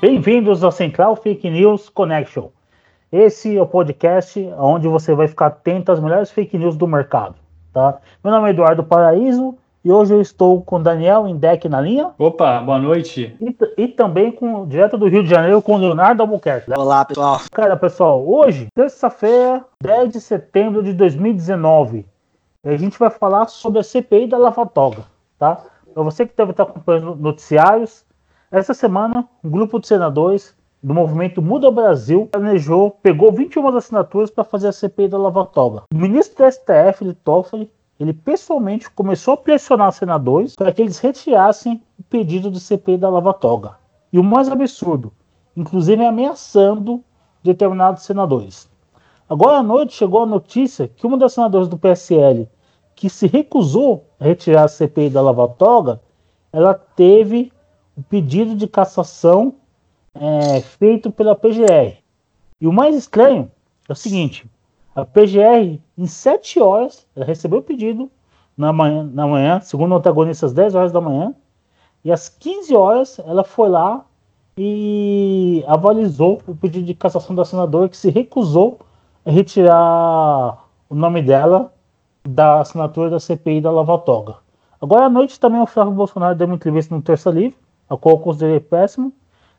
Bem-vindos ao Central Fake News Connection. Esse é o podcast onde você vai ficar atento às melhores fake news do mercado. Tá? Meu nome é Eduardo Paraíso e hoje eu estou com Daniel Indec na linha. Opa, boa noite. E, e, também com direto do Rio de Janeiro com Leonardo Albuquerque. Olá, pessoal. Cara, pessoal, hoje, terça-feira, 10 de setembro de 2019, a gente vai falar sobre a CPI da Lava Toga, tá? Para você que deve estar acompanhando noticiários, essa semana, um grupo de senadores do movimento Muda Brasil planejou, pegou 21 assinaturas para fazer a CPI da Lava Toga. O ministro do STF, de Toffoli, ele pessoalmente começou a pressionar senadores para que eles retirassem o pedido de CPI da Lava Toga. E o mais absurdo, inclusive ameaçando determinados senadores. Agora à noite chegou a notícia que uma das senadoras do PSL que se recusou a retirar a CPI da Lava Toga, ela teve pedido de cassação é, feito pela PGR. E o mais estranho é o seguinte: a PGR, em 7 horas, ela recebeu o pedido na manhã, na manhã, segundo o antagonista, às 10 horas da manhã, e às 15 horas ela foi lá e avalizou o pedido de cassação da senadora que se recusou a retirar o nome dela da assinatura da CPI da Lava Toga. Agora à noite também o Flávio Bolsonaro deu uma entrevista no Terça Livre, a qual eu considerei péssimo.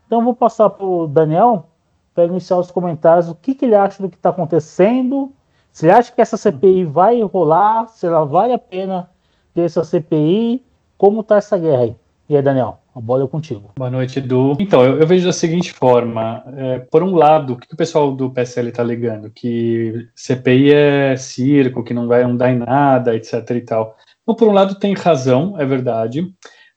Então vou passar para o Daniel para iniciar os comentários, o que, que ele acha do que está acontecendo, se ele acha que essa CPI vai rolar, se ela vale a pena ter essa CPI, como está essa guerra aí. E aí, Daniel, a bola é contigo. Boa noite, Edu. Então, eu, eu vejo da seguinte forma: é, por um lado, o que, o pessoal do PSL está alegando? Que CPI é circo, que não vai não dar em nada, etc. e tal. Então, por um lado, tem razão, é verdade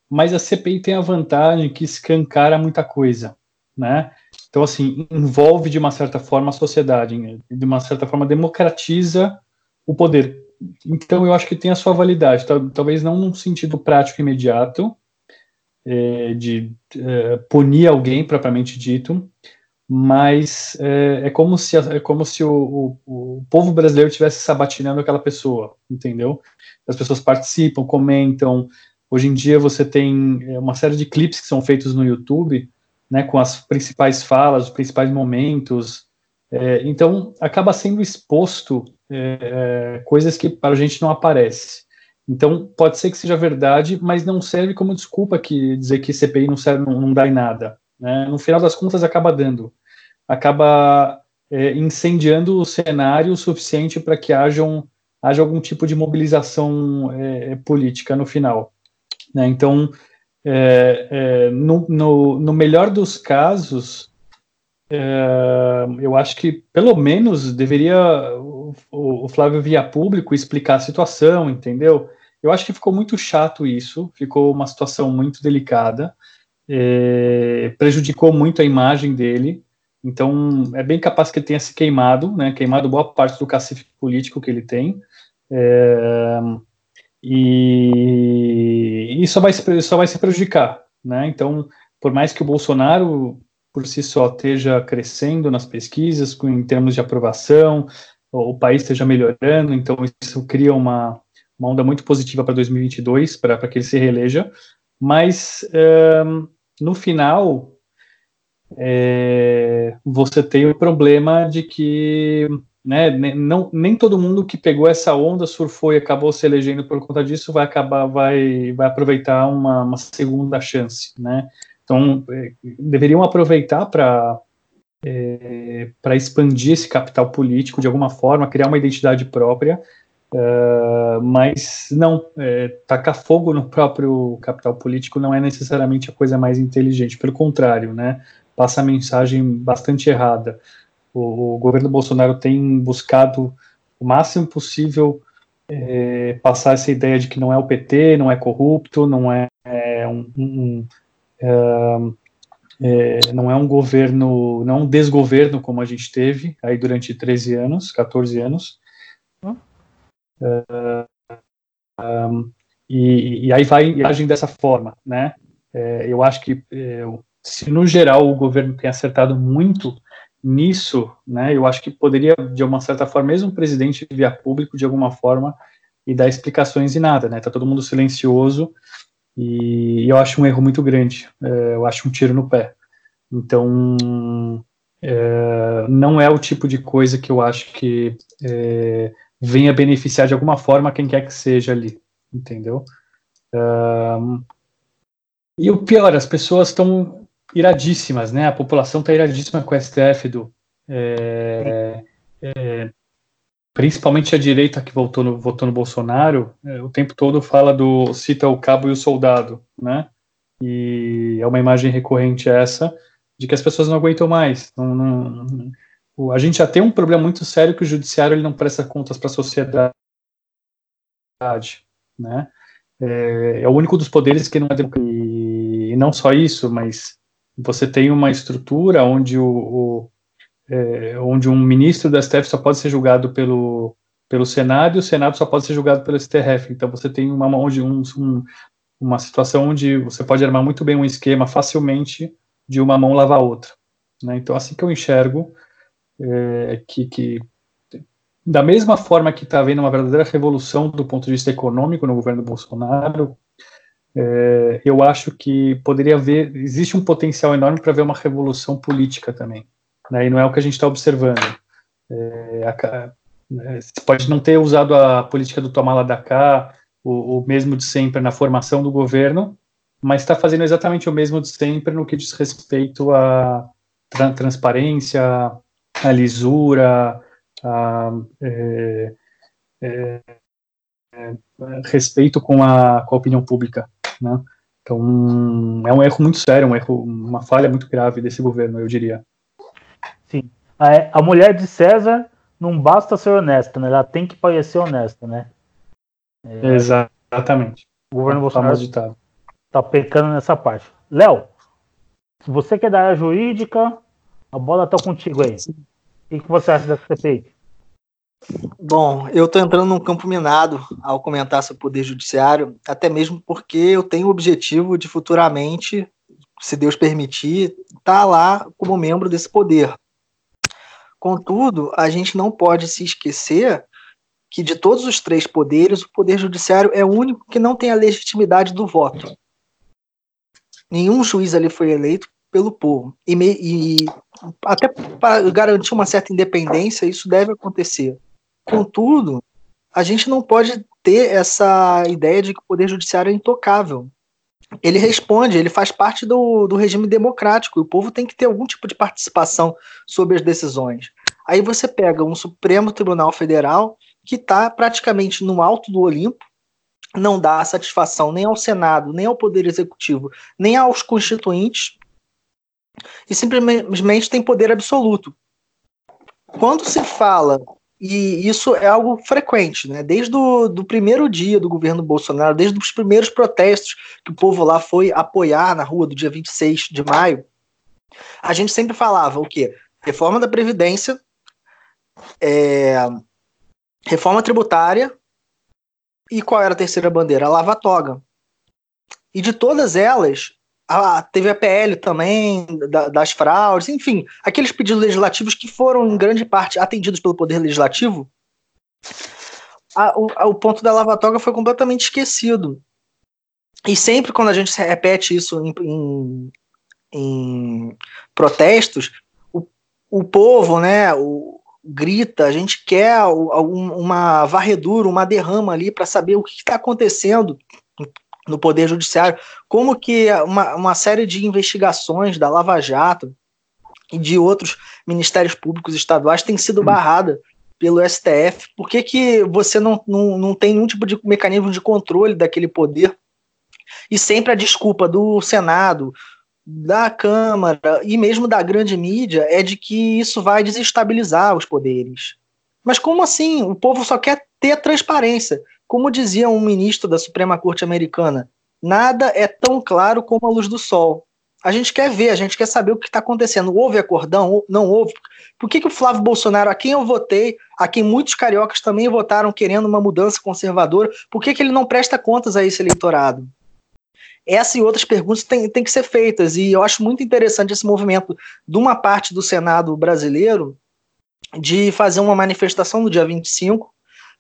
mas a CPI tem a vantagem que escancara muita coisa, né? Então, assim, envolve de uma certa forma a sociedade, de uma certa forma democratiza o poder. Então, eu acho que tem a sua validade, talvez não num sentido prático imediato, é, de é, punir alguém propriamente dito, mas é, é como se, é como se o, o, o povo brasileiro estivesse sabatinando aquela pessoa, entendeu? As pessoas participam, comentam, Hoje em dia você tem é, uma série de clipes que são feitos no YouTube, né, com as principais falas, os principais momentos. É, então acaba sendo exposto é, coisas que para a gente não aparece. Então pode ser que seja verdade, mas não serve como desculpa que dizer que CPI não serve, não, não dá em nada. Né? No final das contas acaba dando, acaba é, incendiando o cenário o suficiente para que haja, um, algum tipo de mobilização política no final. Né? Então, é, é, no, no, no, melhor dos casos, é, eu acho que pelo menos deveria o, o, Flávio via público explicar a situação, entendeu? Eu acho que ficou muito chato isso, ficou uma situação muito delicada, é, prejudicou muito a imagem dele. Então, é bem capaz que ele tenha se queimado, né? Queimado boa parte do cacife político que ele tem. É, isso vai, só vai se prejudicar, né? Então, por mais que o Bolsonaro por si só esteja crescendo nas pesquisas, em termos de aprovação, o país esteja melhorando, então isso cria uma, uma onda muito positiva para 2022, para que ele se reeleja, mas no final é, você tem o problema de que né? Não, nem todo mundo que pegou essa onda, surfou e acabou se elegendo por conta disso vai acabar, vai, vai aproveitar uma, uma segunda chance, né? Então, é, deveriam aproveitar para é, para expandir esse capital político de alguma forma, criar uma identidade própria, uh, mas não, é, tacar fogo no próprio capital político não é necessariamente a coisa mais inteligente, pelo contrário, né? Passa a mensagem bastante errada. O, o governo Bolsonaro tem buscado o máximo possível é, passar essa ideia de que não é o PT, não é corrupto, não é, é um, um é, é, não é um governo, não é um desgoverno como a gente teve aí durante 13 anos, 14 anos. um, e, e, aí vai e agem dessa forma, né? É, eu acho que é, se no geral o governo tem acertado muito nisso, né, eu acho que poderia, de uma certa forma, mesmo o presidente via público, de alguma forma, e dar explicações e nada, né, tá todo mundo silencioso, e eu acho um erro muito grande, é, eu acho um tiro no pé. Então, é, não é o tipo de coisa que eu acho que é, venha beneficiar de alguma forma quem quer que seja ali, entendeu? E o pior, as pessoas estão iradíssimas, né? A população está iradíssima com o STF do. É, é, principalmente a direita que votou no, votou no Bolsonaro, é, o tempo todo fala do cita o cabo e o soldado, né? E é uma imagem recorrente essa de que as pessoas não aguentam mais. Não, não, não, a gente já tem um problema muito sério que o judiciário ele não presta contas para a sociedade, né? É, é, o único dos poderes que não é e, e não só isso, mas você tem uma estrutura onde o, o é, onde um ministro do STF só pode ser julgado pelo pelo Senado e o Senado só pode ser julgado pelo STF. Então você tem uma onde um, um, uma situação onde você pode armar muito bem um esquema facilmente de uma mão lavar a outra. Né? Então, assim que eu enxergo é, que, que, da mesma forma que está havendo uma verdadeira revolução do ponto de vista econômico no governo Bolsonaro, é, eu acho que poderia haver, existe um potencial enorme para haver uma revolução política também, né? e não é o que a gente está observando. É, a, né, pode não ter usado a política do tomar lá da cá, o, o mesmo de sempre na formação do governo, mas está fazendo exatamente o mesmo de sempre no que diz respeito à tra transparência, à lisura, a é, é, é, respeito com a, com a opinião pública. Né? Então, é um erro muito sério, um erro, uma falha muito grave desse governo, eu diria. Sim. A, a mulher de César não basta ser honesta, né? Ela tem que parecer honesta, né? É, Exatamente. O governo Bolsonaro tá pecando nessa parte. Léo, se você quer dar a jurídica, a bola tá contigo aí. O que você acha dessa CPI? Bom, eu estou entrando num campo minado ao comentar sobre o Poder Judiciário, até mesmo porque eu tenho o objetivo de futuramente, se Deus permitir, estar tá lá como membro desse poder. Contudo, a gente não pode se esquecer que de todos os três poderes, o Poder Judiciário é o único que não tem a legitimidade do voto. Nenhum juiz ali foi eleito pelo povo. E, e até para garantir uma certa independência, isso deve acontecer. Contudo, a gente não pode ter essa ideia de que o Poder Judiciário é intocável. Ele responde, ele faz parte do, do regime democrático, e o povo tem que ter algum tipo de participação sobre as decisões. Aí você pega um Supremo Tribunal Federal que está praticamente no alto do Olimpo, não dá satisfação nem ao Senado, nem ao Poder Executivo, nem aos constituintes, e simplesmente tem poder absoluto. Quando se fala, e isso é algo frequente, né? desde o do primeiro dia do governo Bolsonaro, desde os primeiros protestos que o povo lá foi apoiar na rua do dia 26 de maio, a gente sempre falava o quê? Reforma da Previdência, é, reforma tributária e qual era a terceira bandeira? A lava-toga. E de todas elas, a, teve a PL também, da, das fraudes, enfim, aqueles pedidos legislativos que foram, em grande parte, atendidos pelo Poder Legislativo, a, o, a, o, ponto da lava-toga foi completamente esquecido. E sempre quando a gente repete isso em, em, em protestos, o, o povo, né, o, grita, a gente quer uma varredura, uma derrama ali para saber o que está acontecendo no Poder Judiciário, como que uma, uma série de investigações da Lava Jato e de outros ministérios públicos estaduais tem sido hum. barrada pelo STF. Por que, que você não, não, não tem nenhum tipo de mecanismo de controle daquele poder? E sempre a desculpa do Senado, da Câmara e mesmo da grande mídia é de que isso vai desestabilizar os poderes. Mas como assim? O povo só quer ter transparência. Como dizia um ministro da Suprema Corte Americana, nada é tão claro como a luz do sol. A gente quer ver, a gente quer saber o que está acontecendo. Houve acordão? Não houve? Por que, que o Flávio Bolsonaro, a quem eu votei, a quem muitos cariocas também votaram querendo uma mudança conservadora, por que, que ele não presta contas a esse eleitorado? Essa e outras perguntas têm, têm que ser feitas, e eu acho muito interessante esse movimento de uma parte do Senado brasileiro de fazer uma manifestação no dia 25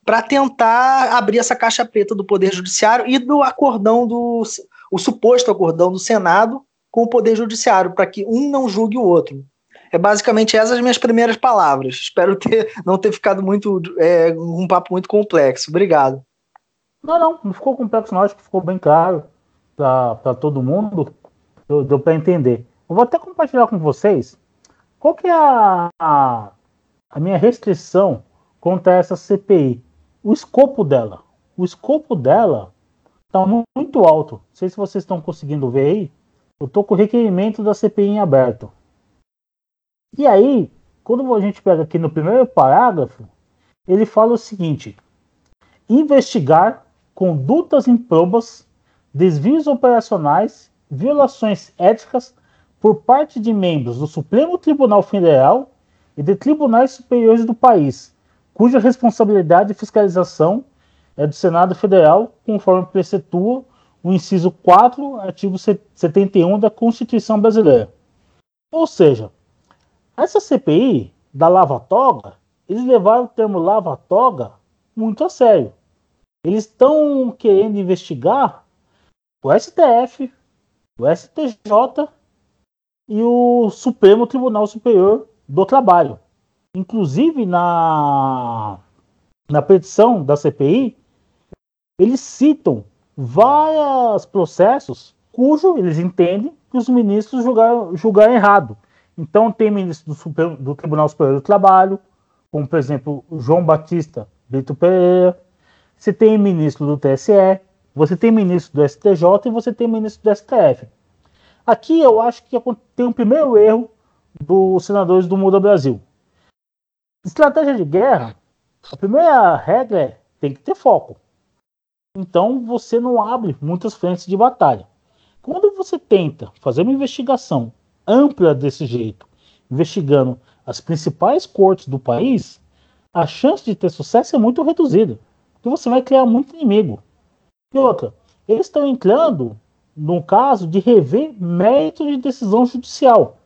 para tentar abrir essa caixa preta do Poder Judiciário e do acordão do o suposto acordão do Senado com o Poder Judiciário, para que um não julgue o outro. É basicamente essas as minhas primeiras palavras. Espero ter, não ter ficado muito é, um papo muito complexo. Obrigado. Não, não, não ficou complexo, não. Acho que ficou bem claro para todo mundo. Deu, deu para entender. Eu vou até compartilhar com vocês qual que é a, a, a minha restrição contra essa CPI. O escopo dela. O escopo dela está muito alto. Não sei se vocês estão conseguindo ver aí. Eu estou com o requerimento da CPI em aberto. E aí, quando a gente pega aqui no primeiro parágrafo, ele fala o seguinte: investigar condutas improbas, desvios operacionais, violações éticas por parte de membros do Supremo Tribunal Federal e de tribunais superiores do país, cuja responsabilidade de fiscalização é do Senado Federal, conforme precetua o inciso 4, artigo 71 da Constituição Brasileira. Ou seja, essa CPI da Lava Toga, eles levaram o termo Lava Toga muito a sério. Eles estão querendo investigar o STF, o STJ e o Supremo Tribunal Superior do Trabalho. Inclusive, na, na petição da CPI, eles citam vários processos cujo eles entendem que os ministros julgaram, julgaram errado. Então, tem ministro do, do, Tribunal Superior do Trabalho, como, por exemplo, João Batista Brito Pereira. Você tem ministro do TSE, você tem ministro do STJ e você tem ministro do STF. Aqui eu acho que tem um primeiro erro dos senadores do Mundo Brasil. Estratégia de guerra, a primeira regra é tem que ter foco. Então você não abre muitas frentes de batalha. Quando você tenta fazer uma investigação ampla desse jeito, investigando as principais cortes do país, a chance de ter sucesso é muito reduzida. Porque você vai criar muito inimigo. E outra, eles estão entrando no caso de rever mérito de decisão judicial.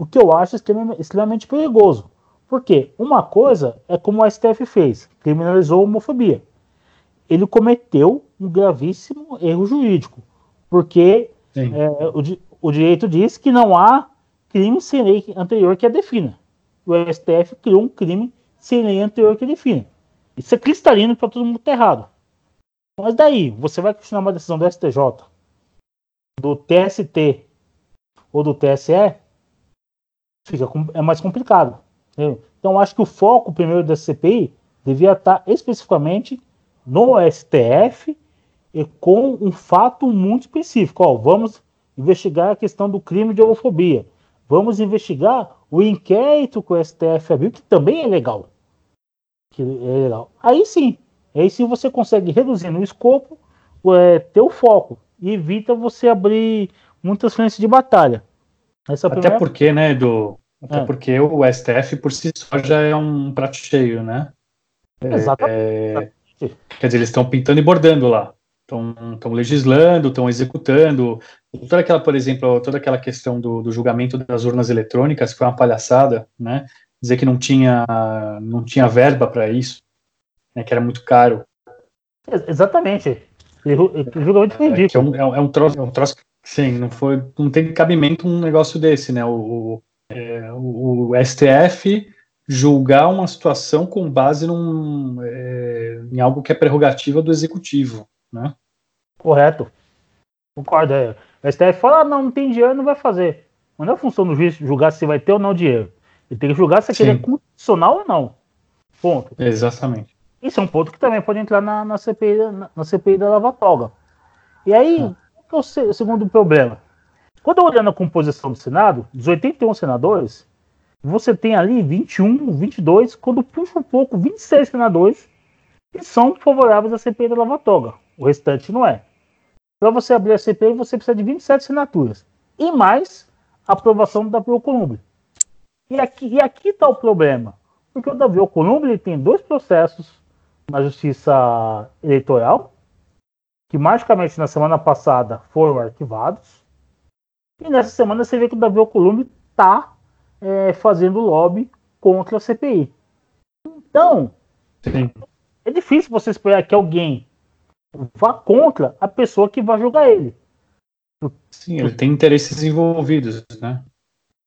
O que eu acho extremamente perigoso. Porque uma coisa é como o STF fez, criminalizou a homofobia. Ele cometeu um gravíssimo erro jurídico. Porque é, o, o direito diz que não há crime sem lei anterior que a defina. O STF criou um crime sem lei anterior que defina. Isso é cristalino para todo mundo estar tá errado. Mas daí, você vai questionar uma decisão do STJ, do TST ou do TSE, fica, é mais complicado. Entendeu? Então, acho que o foco primeiro da CPI devia estar especificamente no STF e com um fato muito específico. Ó, vamos investigar a questão do crime de homofobia. Vamos investigar o inquérito que o STF abriu, que também é legal. Que é legal. Aí sim, aí sim você consegue reduzir no escopo, é, ter o foco e evita você abrir muitas frentes de batalha. Essa Até primeira... porque, né, do até é. porque o STF por si só já é um prato cheio, né? Exatamente. É... Quer dizer, eles estão pintando e bordando lá estão legislando, estão executando. Toda aquela, por exemplo, toda aquela questão do, do, julgamento das urnas eletrônicas foi uma palhaçada, né? Dizer que não tinha, não tinha verba para isso, né? que era muito caro. Exatamente. O julgamento foi ridículo. É, é, um, é, um troço, é um troço, sim, não, foi, não tem cabimento um negócio desse, né? O, é, o, o STF julgar uma situação com base num, é, em algo que é prerrogativa do executivo, né? Correto. Concordo. É. O STF fala, ah, não, não tem dinheiro, não vai fazer. Mas não é função do juiz julgar se vai ter ou não dinheiro. Ele tem que julgar se aquele é constitucional ou não. Ponto. Exatamente. Isso é um ponto que também pode entrar na, na CPI, na, na, CPI da Lava Toga. E aí, ah. qual é o segundo problema? Quando eu olho na composição do Senado, dos 81 senadores, você tem ali 21, 22, quando puxa um pouco, 26 senadores que são favoráveis à CPI da Lava Toga. O restante não é. Para você abrir a CPI, você precisa de 27 assinaturas. E mais a aprovação do Davi Alcolumbre. E aqui está o problema. Porque o Davi Alcolumbre tem dois processos na Justiça Eleitoral, que magicamente na semana passada foram arquivados. E nessa semana você vê que o Davi Alcolumbre está é, fazendo lobby contra a CPI. Então, Sim. é difícil você esperar que alguém vá contra a pessoa que vai julgar ele. Sim, ele tem interesses envolvidos, né?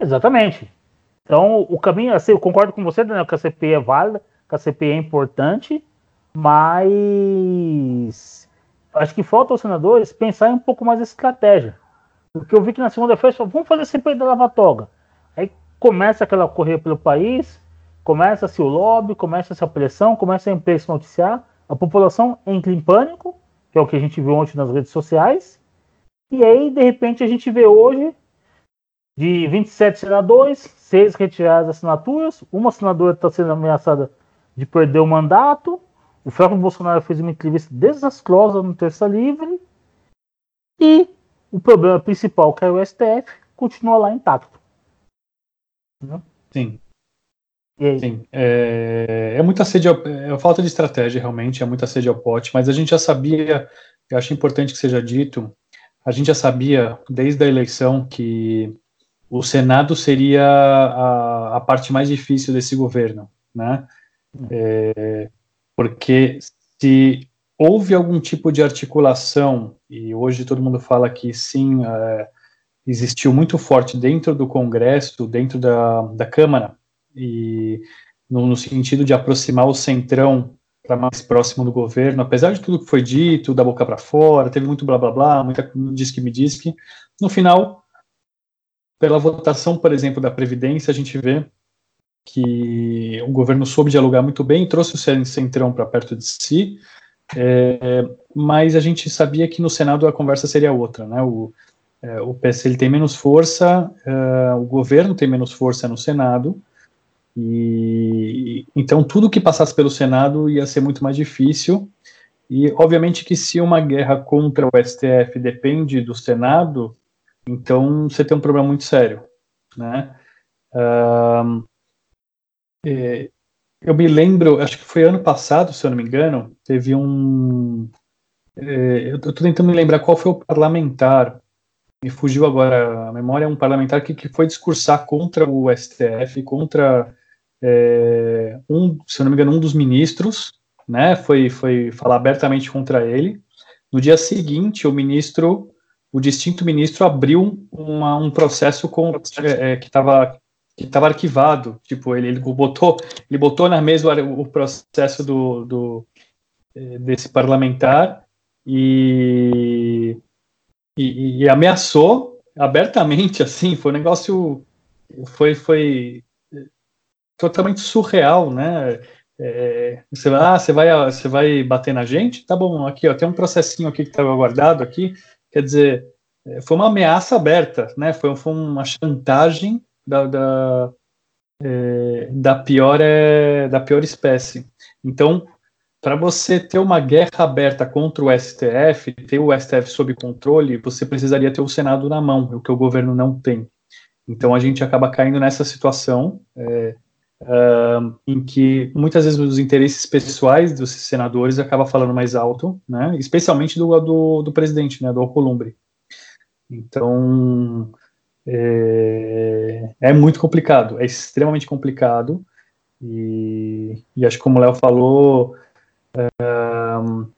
Exatamente. Então, o caminho, assim, eu concordo com você, Daniel, que a CPI é válida, que a CPI é importante, mas acho que falta aos senadores pensar em um pouco mais a estratégia. Porque eu vi que na segunda-feira vamos fazer CPI da Lava Toga. Aí começa aquela correr pelo país, começa-se o lobby, começa-se a pressão, começa a imprensa noticiar, a população entra em pânico, que é o que a gente viu ontem nas redes sociais, e aí, de repente, a gente vê hoje de 27 senadores, seis retiradas assinaturas, uma senadora está sendo ameaçada de perder o mandato, o Flávio Bolsonaro fez uma entrevista desastrosa no Terça Livre, e o problema principal, que é o STF, continua lá intacto. Sim. Sim, é, é muita sede, ao, é falta de estratégia realmente, é muita sede ao pote, mas a gente já sabia, eu acho importante que seja dito, a gente já sabia desde a eleição que o Senado seria a, a parte mais difícil desse governo, né? É, porque se houve algum tipo de articulação, e hoje todo mundo fala que sim, é, existiu muito forte dentro do Congresso, dentro da, da Câmara, e no, no sentido de aproximar o centrão para mais próximo do governo, apesar de tudo que foi dito, da boca para fora, teve muito blá blá blá, muita diz que me diz que, no final, pela votação, por exemplo, da Previdência, a gente vê que o governo soube dialogar muito bem, trouxe o centrão para perto de si, é, mas a gente sabia que no Senado a conversa seria outra, né? O, é, o PSL tem menos força, é, o governo tem menos força no Senado, e então tudo que passasse pelo Senado ia ser muito mais difícil. E obviamente que se uma guerra contra o STF depende do Senado, então você tem um problema muito sério, né? Um, eu me lembro, acho que foi ano passado, se eu não me engano, teve um. É, eu estou tentando me lembrar qual foi o parlamentar me fugiu agora a memória, um parlamentar que, que foi discursar contra o STF, contra é, um, se eu não me engano, um dos ministros, né, foi, foi falar abertamente contra ele. No dia seguinte, o ministro, o distinto ministro, abriu uma, um processo com, é, é que estava que estava arquivado, tipo ele, ele botou ele botou na mesa o, processo do, do é, desse parlamentar e, e, e ameaçou abertamente assim foi um negócio foi foi totalmente surreal, né? É, você, ah, você vai, você vai bater na gente? Tá bom, aqui, ó, tem um processinho aqui que estava guardado aqui, quer dizer, é, foi uma ameaça aberta, né? Foi, foi uma chantagem da, da, é, da pior é, da pior espécie. Então, para você ter uma guerra aberta contra o STF, ter o STF sob controle, você precisaria ter o Senado na mão, o que o governo não tem. Então a gente acaba caindo nessa situação. É, uh, em que muitas vezes os interesses pessoais dos senadores acaba falando mais alto, né, especialmente do, do, do presidente, né, do Alcolumbre. Então, é, é, muito complicado, é extremamente complicado, e, e acho que como o Léo falou, uh,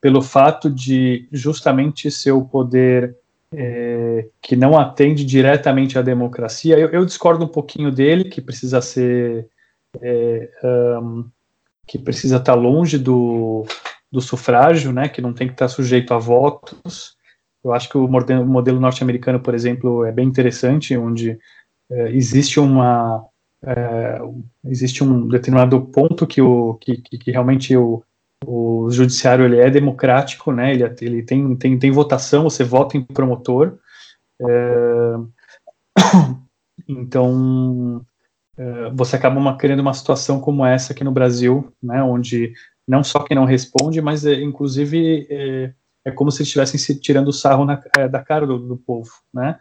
pelo fato de justamente ser o poder é, que não atende diretamente à democracia. Eu, eu, discordo um pouquinho dele, que precisa ser. É, um, que precisa estar longe do, do sufrágio, né, que não tem que estar sujeito a votos. Eu acho que o modelo, norte-americano, por exemplo, é bem interessante, onde é, existe uma é, existe um determinado ponto que, o, que, que realmente o, o judiciário ele é democrático, né? Ele, ele tem, tem, tem votação, você vota em promotor. É, então é, você acaba uma, criando uma situação como essa aqui no Brasil, né? Onde não só quem não responde, mas é, inclusive é, é como se estivessem se tirando sarro na, é, da cara do, do povo, né?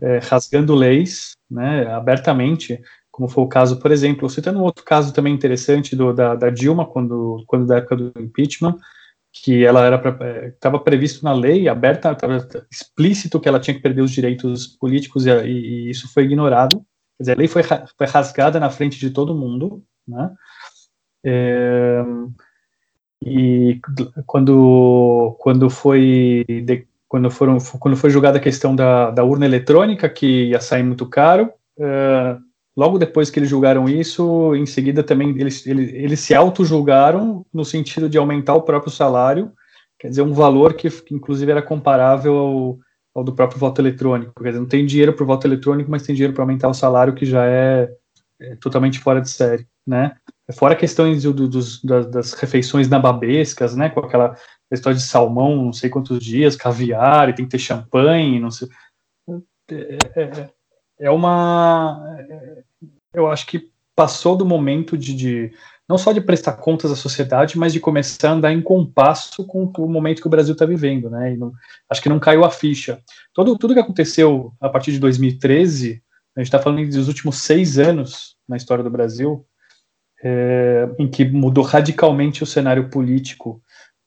É, rasgando leis, né? Abertamente como foi o caso, por exemplo, citando um outro caso também interessante do, da, da Dilma, quando, quando da época do impeachment, que ela era estava previsto na lei aberta, explícito que ela tinha que perder os direitos políticos e, e, e isso foi ignorado. Quer dizer, a lei foi, foi rasgada na frente de todo mundo, né? É, e quando quando foi de, quando, foram, quando foi julgada a questão da, da urna eletrônica, que ia sair muito caro. Uh, logo depois que eles julgaram isso, em seguida também eles, eles, eles se auto-julgaram no sentido de aumentar o próprio salário, quer dizer, um valor que, que inclusive era comparável ao, ao, do próprio voto eletrônico. Quer dizer, não tem dinheiro para o voto eletrônico, mas tem dinheiro para aumentar o salário, que já é, é, totalmente fora de série, né? Fora questões do, dos, das, refeições nababescas, né, com aquela história de salmão, não sei quantos dias, caviar, e tem que ter champanhe, não sei. É, é, é uma. É, eu acho que passou do momento de, de, não só de prestar contas à sociedade, mas de começar a andar em compasso com o momento que o Brasil está vivendo, né? Não, acho que não caiu a ficha. Todo, tudo que aconteceu a partir de 2013, a gente está falando dos últimos seis anos na história do Brasil, é, em que mudou radicalmente o cenário político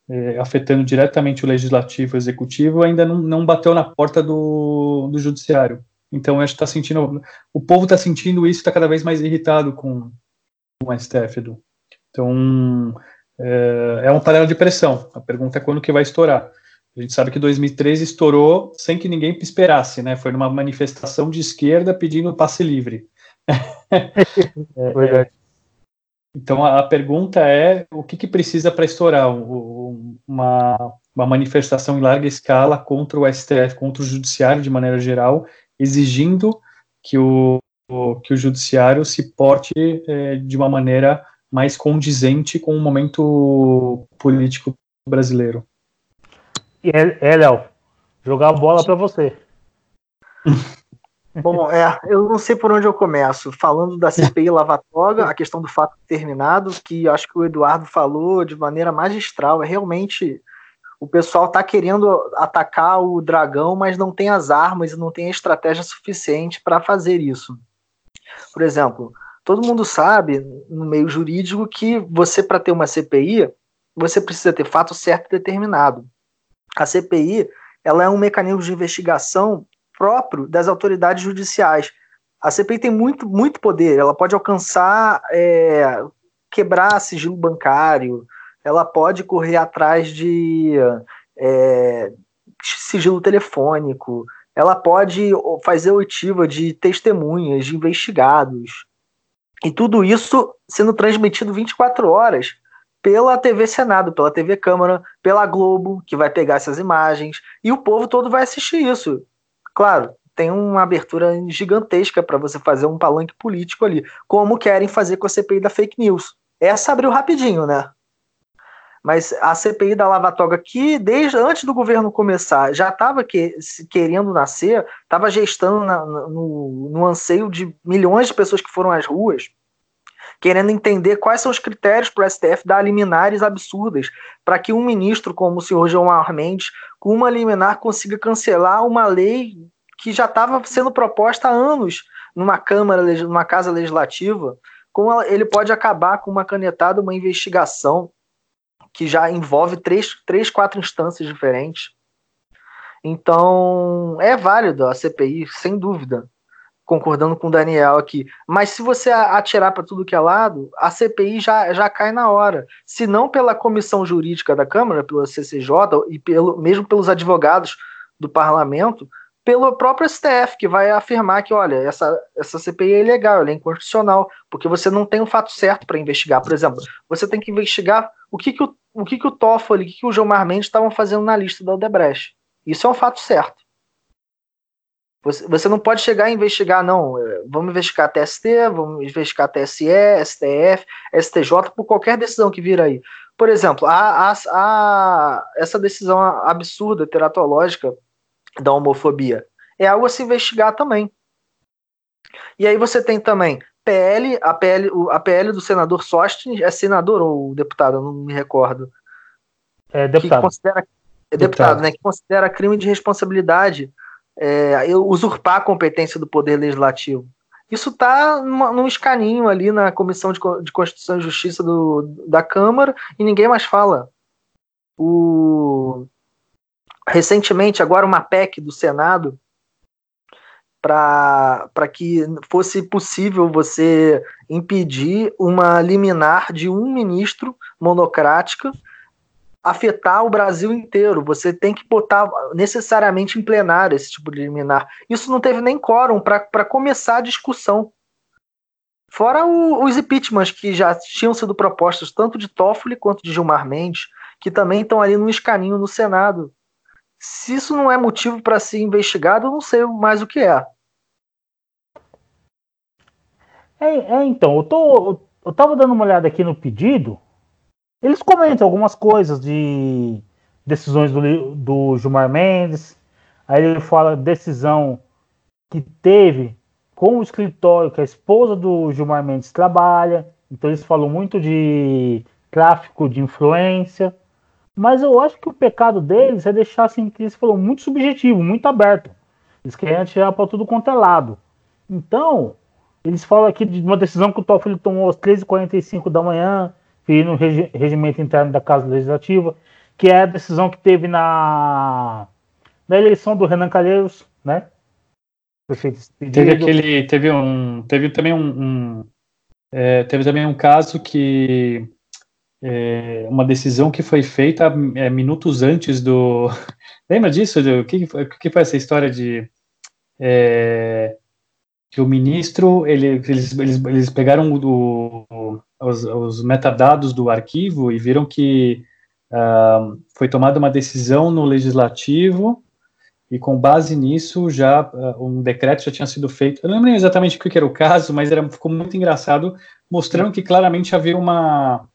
é, afetando diretamente o legislativo e o executivo, ainda não, não bateu na porta do, do judiciário. Então, acho que está sentindo, o povo está sentindo isso, está cada vez mais irritado com, com o STF, Edu. Então, é, é um panela de pressão. A pergunta é quando que vai estourar. A gente sabe que 2013 estourou sem que ninguém esperasse, né? Foi numa manifestação de esquerda pedindo passe livre. é, Verdade. Então a, pergunta é o que, que precisa para estourar uma, uma manifestação em larga escala contra o STF, contra o judiciário de maneira geral, exigindo que o, que o judiciário se porte é, de uma maneira mais condizente com o momento político brasileiro. E é, é Léo, jogar a bola para você. Bom, é, eu não sei por onde eu começo. Falando da CPI Lavatoga, a questão do fato terminado, que acho que o Eduardo falou de maneira magistral, é realmente o pessoal está querendo atacar o dragão, mas não tem as armas e não tem a estratégia suficiente para fazer isso. Por exemplo, todo mundo sabe no meio jurídico que você para ter uma CPI, você precisa ter fato certo e determinado. A CPI, ela é um mecanismo de investigação próprio das autoridades judiciais. A CPI tem muito, muito poder, ela pode alcançar, é, quebrar sigilo bancário, ela pode correr atrás de é, sigilo telefônico, ela pode fazer oitiva de testemunhas, de investigados. E tudo isso sendo transmitido 24 horas pela TV Senado, pela TV Câmara, pela Globo, que vai pegar essas imagens, e o povo todo vai assistir isso. Claro, tem uma abertura gigantesca para você fazer um palanque político ali, como querem fazer com a CPI da fake news. Essa abriu rapidinho, né? Mas a CPI da Lava Toga, que desde antes do governo começar já estava que, querendo nascer, estava gestando na, no, no anseio de milhões de pessoas que foram às ruas, querendo entender quais são os critérios para o STF dar liminares absurdas, para que um ministro como o senhor João Mendes, com uma liminar, consiga cancelar uma lei que já estava sendo proposta há anos numa Câmara, numa Casa Legislativa, como ele pode acabar com uma canetada, uma investigação que já envolve três, três quatro instâncias diferentes. Então, é válido a CPI, sem dúvida concordando com o Daniel aqui. Mas se você atirar para tudo que é lado, a CPI já, já cai na hora. Se não pela comissão jurídica da Câmara, pela CCJ, e pelo, mesmo pelos advogados do parlamento, pelo próprio STF, que vai afirmar que, olha, essa, essa CPI é ilegal, ela é inconstitucional, porque você não tem um fato certo para investigar. Por exemplo, você tem que investigar o que, que o, o, que que o Toffoli, o que, que o Gilmar Mendes estavam fazendo na lista da Odebrecht. Isso é um fato certo. Você, você não pode chegar e investigar, não. É, vamos investigar TST, vamos investigar TSE, STF, STJ, por qualquer decisão que vir aí. Por exemplo, a, a, a, essa decisão absurda, teratológica da homofobia é algo a se investigar também. E aí você tem também PL, a PL, a PL do senador Sostens, é senador ou deputado, eu não me recordo. É deputado. Que considera, é deputado, deputado, né? Que considera crime de responsabilidade é, usurpar a competência do Poder Legislativo. Isso está num escaninho ali na Comissão de, de Constituição e Justiça do, da Câmara e ninguém mais fala. O... Recentemente, agora, uma PEC do Senado para que fosse possível você impedir uma liminar de um ministro monocrática afetar o Brasil inteiro. Você tem que botar necessariamente em plenário esse tipo de liminar. Isso não teve nem quórum para começar a discussão. Fora o, os impeachments que já tinham sido propostos tanto de Toffoli quanto de Gilmar Mendes, que também estão ali no escaninho no Senado. Se isso não é motivo para ser investigado, eu não sei mais o que é. É, é então, eu, tô, eu tava dando uma olhada aqui no pedido, eles comentam algumas coisas de decisões do, do Gilmar Mendes. Aí ele fala decisão que teve com o escritório que a esposa do Gilmar Mendes trabalha. Então eles falam muito de tráfico de influência. Mas eu acho que o pecado deles é deixar assim, que eles falam muito subjetivo, muito aberto. Eles querem atirar para tudo quanto é lado. Então, eles falam aqui de uma decisão que o Toffoli tomou às 13h45 da manhã, no regimento interno da Casa Legislativa, que é a decisão que teve na, na eleição do Renan Calheiros, né? Teve aquele, teve um, teve também um, um é, teve também um caso que é, uma decisão que foi feita é, minutos antes do, lembra disso? O que, que foi essa história de é, que o ministro ele, eles, eles, eles pegaram os, os, metadados do arquivo e viram que uh, foi tomada uma decisão no legislativo e com base nisso já uh, um decreto já tinha sido feito. Eu não lembro exatamente o que era o caso, mas era, ficou muito engraçado, mostrando que claramente havia uma,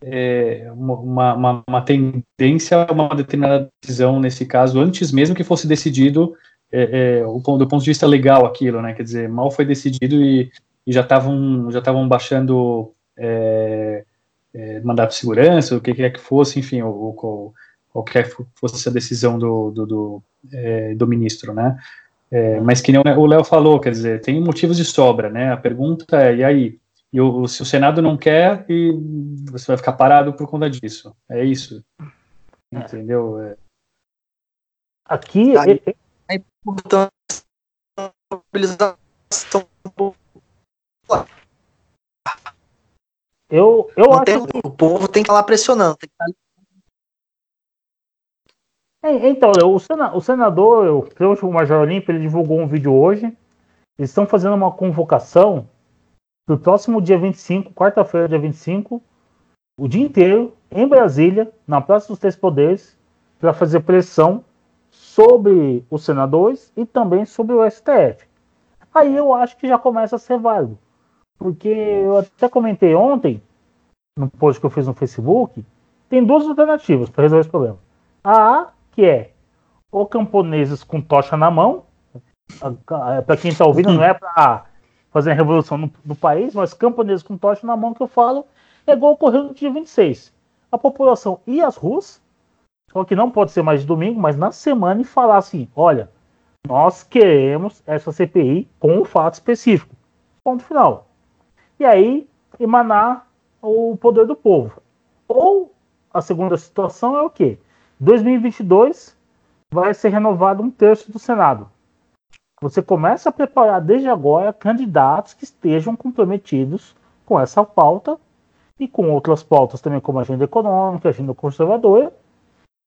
é, uma, uma, uma, tendência a uma determinada decisão nesse caso, antes mesmo que fosse decidido é, é, o, do ponto de vista legal aquilo, né? Quer dizer, mal foi decidido e, e já estavam já estavam baixando é, é, mandato de segurança, o que quer que fosse, enfim, ou, ou qualquer fosse a decisão do, do, do, é, do ministro, né? É, mas que nem o Léo falou, quer dizer, tem motivos de sobra, né? A pergunta é, e aí? E o, se o Senado não quer, e você vai ficar parado por conta disso. É isso. Entendeu? É. Aqui. A importância da mobilização eu, eu acho. Tem, o povo tem que estar lá pressionando. É, então, o, sena, o senador, que o Major Olímpio, ele divulgou um vídeo hoje. Eles estão fazendo uma convocação para o próximo dia 25, quarta-feira, dia 25, o dia inteiro, em Brasília, na Praça dos Três Poderes, para fazer pressão sobre os senadores e também sobre o STF. Aí eu acho que já começa a ser válido. Porque eu até comentei ontem, no post que eu fiz no Facebook, tem duas alternativas para resolver esse problema. A A, que é ou camponeses com tocha na mão, para quem está ouvindo, não é para fazer a revolução no, no, país, mas camponeses com tocha na mão que eu falo, é igual ocorreu no dia 26. A população e as ruas, só que não pode ser mais de domingo, mas na semana e falar assim: olha, nós queremos essa CPI com um fato específico. Ponto final e aí emanar o poder do povo. Ou a segunda situação é o quê? 2022 vai ser renovado um terço do Senado. Você começa a preparar desde agora candidatos que estejam comprometidos com essa pauta e com outras pautas também, como agenda econômica, agenda conservadora.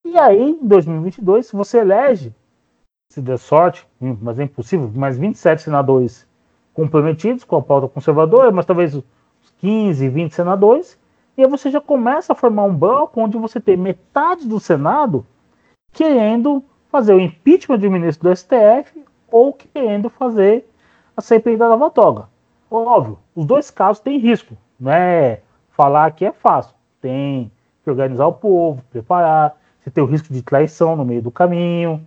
E aí, em 2022, você elege, se der sorte, mas é impossível, mais 27 senadores comprometidos com a pauta conservadora, mas talvez 15, 20 senadores, e aí você já começa a formar um bloco onde você tem metade do Senado querendo fazer o impeachment de ministro do STF ou querendo fazer a CPI da Nova Toga. Óbvio, os dois casos têm risco, não é falar que é fácil. Tem que organizar o povo, preparar, você tem o risco de traição no meio do caminho,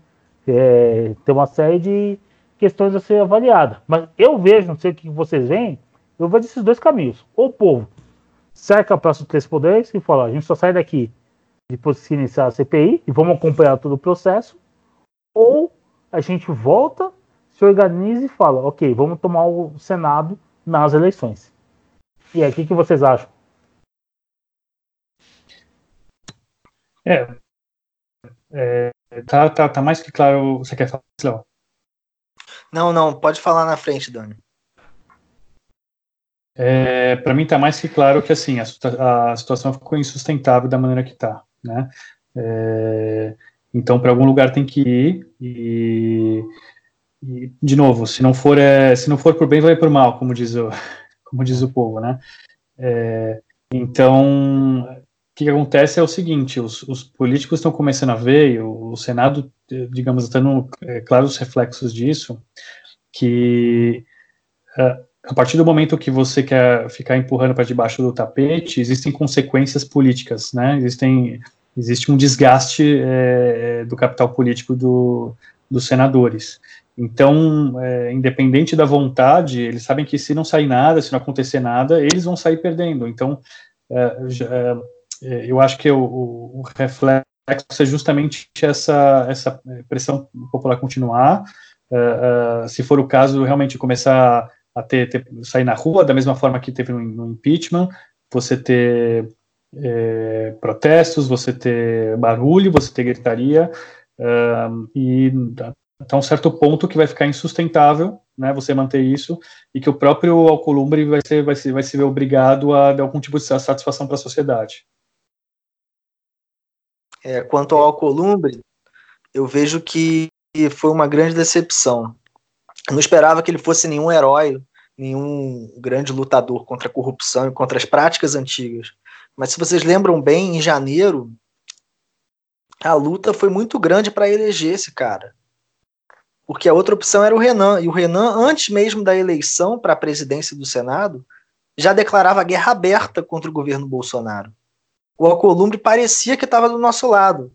é, tem uma série de questões a ser avaliadas. Mas eu vejo, não sei o que vocês veem, eu vejo esses dois caminhos. Ou o povo cerca Praça dos Três Poderes e fala, a gente só sai daqui depois que iniciar a CPI e vamos acompanhar todo o processo. Ou a gente volta, se organiza e fala, ok, vamos tomar o Senado nas eleições. E aí, o que, que vocês acham? É, é, tá, tá, tá mais que claro. Você quer falar, Léo? Não, não, pode falar na frente, Dani. É, para mim está mais que claro que assim a, a, situação ficou insustentável da maneira que está, né? É, então, para algum lugar tem que ir e, e, de novo, se não for é, se não for por bem, vai por mal, como diz o como diz o povo, né? É, então, que, acontece é o seguinte: os, os políticos estão começando a ver, e o, o Senado, digamos, está tendo é, claros reflexos disso, que uh, a partir do momento que você quer ficar empurrando para debaixo do tapete, existem consequências políticas, né? Existem, existe um desgaste é, do capital político do, dos senadores. Então, é, independente da vontade, eles sabem que se não sair nada, se não acontecer nada, eles vão sair perdendo. Então, é, é eu acho que o, o, reflexo é justamente essa, essa pressão popular continuar. É, é, se for o caso, realmente começar a ter, ter, sair na rua, da mesma forma que teve no, no impeachment, você ter é, protestos, você ter barulho, você ter gritaria, uh, e até um certo ponto que vai ficar insustentável, né, você manter isso, e que o próprio Alcolumbre vai, ser, vai, ser, vai se ver obrigado a dar algum tipo de satisfação para a sociedade. É, quanto ao Alcolumbre, eu vejo que foi uma grande decepção não esperava que ele fosse nenhum herói, nenhum grande lutador contra a corrupção e contra as práticas antigas. Mas se vocês lembram bem, em janeiro, a luta foi muito grande para eleger esse cara. Porque a outra opção era o Renan. E o Renan, antes mesmo da eleição para a presidência do Senado, já declarava guerra aberta contra o governo Bolsonaro. O Alcolumbre parecia que estava do nosso lado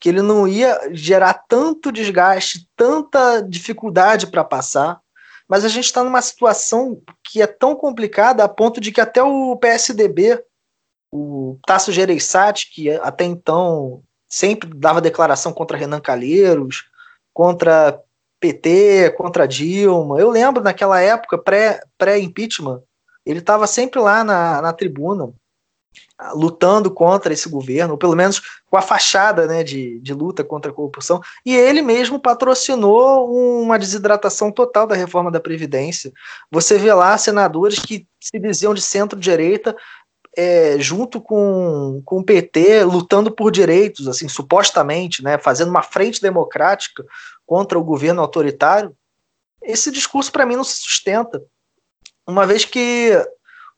que ele não ia gerar tanto desgaste, tanta dificuldade para passar. Mas a gente está numa situação que é tão complicada a ponto de que até o PSDB, o Tasso Gereissati, que até então sempre dava declaração contra Renan Calheiros, contra PT, contra Dilma. Eu lembro naquela época, pré-impeachment, pré ele estava sempre lá na, na tribuna lutando contra esse governo, ou pelo menos com a fachada né, de, de luta contra a corrupção, e ele mesmo patrocinou uma desidratação total da reforma da Previdência. Você vê lá senadores que se diziam de centro-direita, é, junto com, com o PT, lutando por direitos, assim, supostamente, né, fazendo uma frente democrática contra o governo autoritário. Esse discurso, para mim, não se sustenta. Uma vez que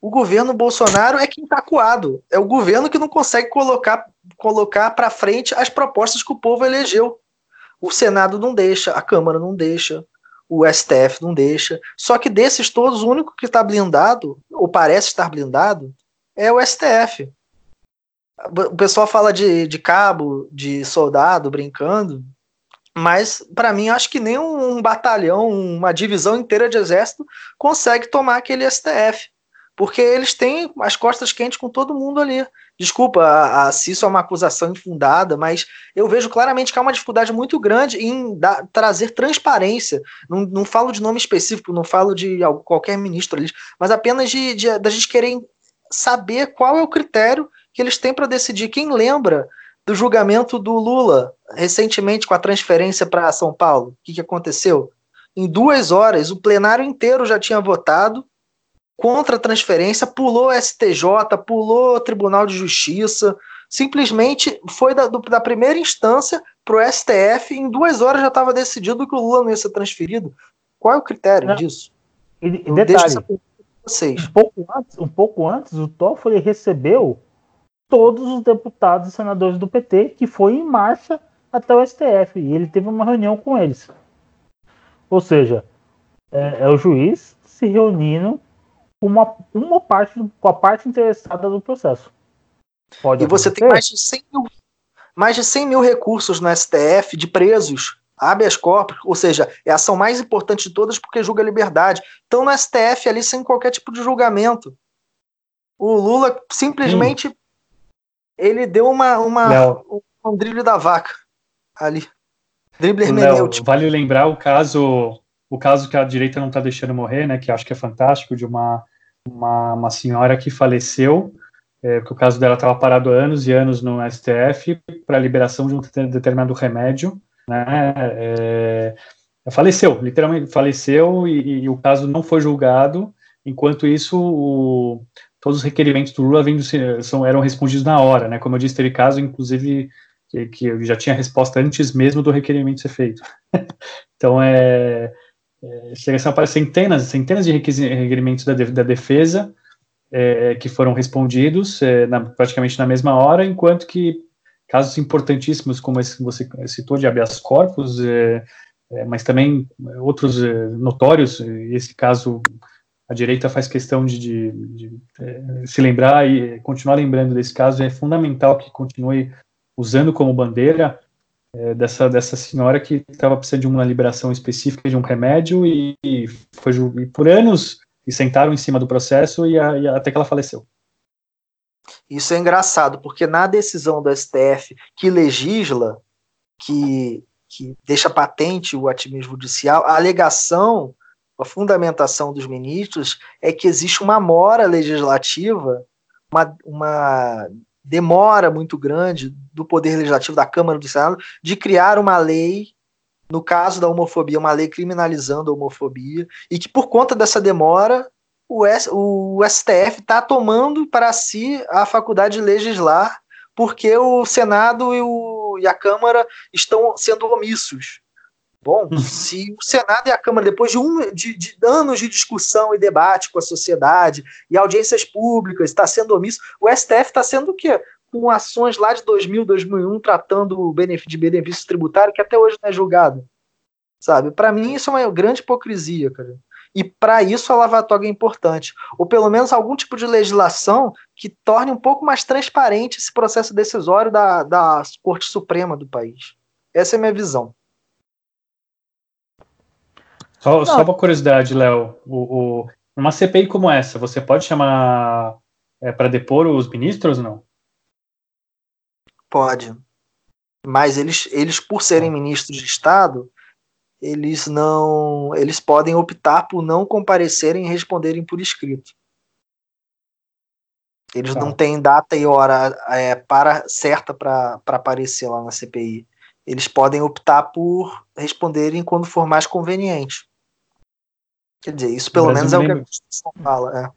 o governo Bolsonaro é quem está acuado. É o governo que não consegue colocar, colocar para frente as propostas que o povo elegeu. O Senado não deixa, a Câmara não deixa, o STF não deixa. Só que desses todos, o único que está blindado, ou parece estar blindado, é o STF. O pessoal fala de, de cabo, de soldado brincando, mas para mim acho que nem um batalhão, uma divisão inteira de exército consegue tomar aquele STF porque eles têm as costas quentes com todo mundo ali. Desculpa a, a, se isso é uma acusação infundada, mas eu vejo claramente que há uma dificuldade muito grande em da, trazer transparência. Não, não falo de nome específico, não falo de qualquer ministro ali, mas apenas de, de, de a gente querer saber qual é o critério que eles têm para decidir. Quem lembra do julgamento do Lula recentemente com a transferência para São Paulo? O que, que aconteceu? Em duas horas, o plenário inteiro já tinha votado contra a transferência, pulou STJ, pulou Tribunal de Justiça, simplesmente foi da, do, da primeira instância para o STF, em duas horas já estava decidido que o Lula não ia ser transferido. Qual é o critério não. disso? E, e detalhe, vocês. Um, pouco antes, um pouco antes, o Toffoli recebeu todos os deputados e senadores do PT, que foi em marcha até o STF, e ele teve uma reunião com eles. Ou seja, é, é o juiz se reunindo uma, uma parte, com a parte interessada do processo. Pode e você tem mais de 100 mil, mais de 100 mil recursos no STF de presos, habeas corpus, ou seja, é a ação mais importante de todas porque julga a liberdade. Estão no STF ali sem qualquer tipo de julgamento. O Lula simplesmente Sim. ele deu uma, uma um drible da vaca ali. Drible hermenêutico. Vale lembrar o caso o caso que a direita não está deixando morrer, né, que acho que é fantástico, de uma uma, uma senhora que faleceu, é, o caso dela estava parado anos e anos no STF para a liberação de um determinado remédio, né, é, faleceu, literalmente faleceu e, e, o caso não foi julgado, enquanto isso o, todos os requerimentos do Lula vindo, são, eram respondidos na hora, né, como eu disse, teve caso, inclusive, que, que já tinha resposta antes mesmo do requerimento ser feito. então, é, é, chega a centenas, centenas de requerimentos da, da defesa é, que foram respondidos é, na, praticamente na mesma hora, enquanto que casos importantíssimos como esse que você citou de habeas corpus, é, é, mas também outros é, notórios, esse caso a direita faz questão de, de, de é, se lembrar e continuar lembrando desse caso, é fundamental que continue usando como bandeira é, dessa, dessa senhora que estava precisando de uma liberação específica de um remédio e, e foi e por anos e sentaram em cima do processo e, a, e até que ela faleceu. Isso é engraçado, porque na decisão do STF que legisla, que, que deixa patente o ativismo judicial, a alegação, a fundamentação dos ministros é que existe uma mora legislativa, uma, uma demora muito grande do Poder Legislativo, da Câmara do Senado, de criar uma lei, no caso da homofobia, uma lei criminalizando a homofobia, e que por conta dessa demora, o, S, o STF está tomando para si a faculdade de legislar, porque o Senado e, o, e a Câmara estão sendo omissos. Bom, uhum. se o Senado e a Câmara, depois de, um, de, de, anos de discussão e debate com a sociedade e audiências públicas, está sendo omisso, o STF está sendo o quê? Com ações lá de 2000, 2001, tratando de benefício tributário que até hoje não é julgado. Sabe? Para mim, isso é uma grande hipocrisia, cara. E para isso a lavatória é importante. Ou pelo menos algum tipo de legislação que torne um pouco mais transparente esse processo decisório da, da Corte Suprema do país. Essa é a minha visão. Só, só uma curiosidade, Léo. O, o, uma CPI como essa, você pode chamar é, para depor os ministros ou não? Pode. Mas eles, eles, por serem ministros de Estado, eles não. Eles podem optar por não comparecerem e responderem por escrito. Eles tá. não têm data e hora é, para certa para aparecer lá na CPI. Eles podem optar por responderem quando for mais conveniente. Quer dizer, isso pelo menos é o que a Constituição fala. É.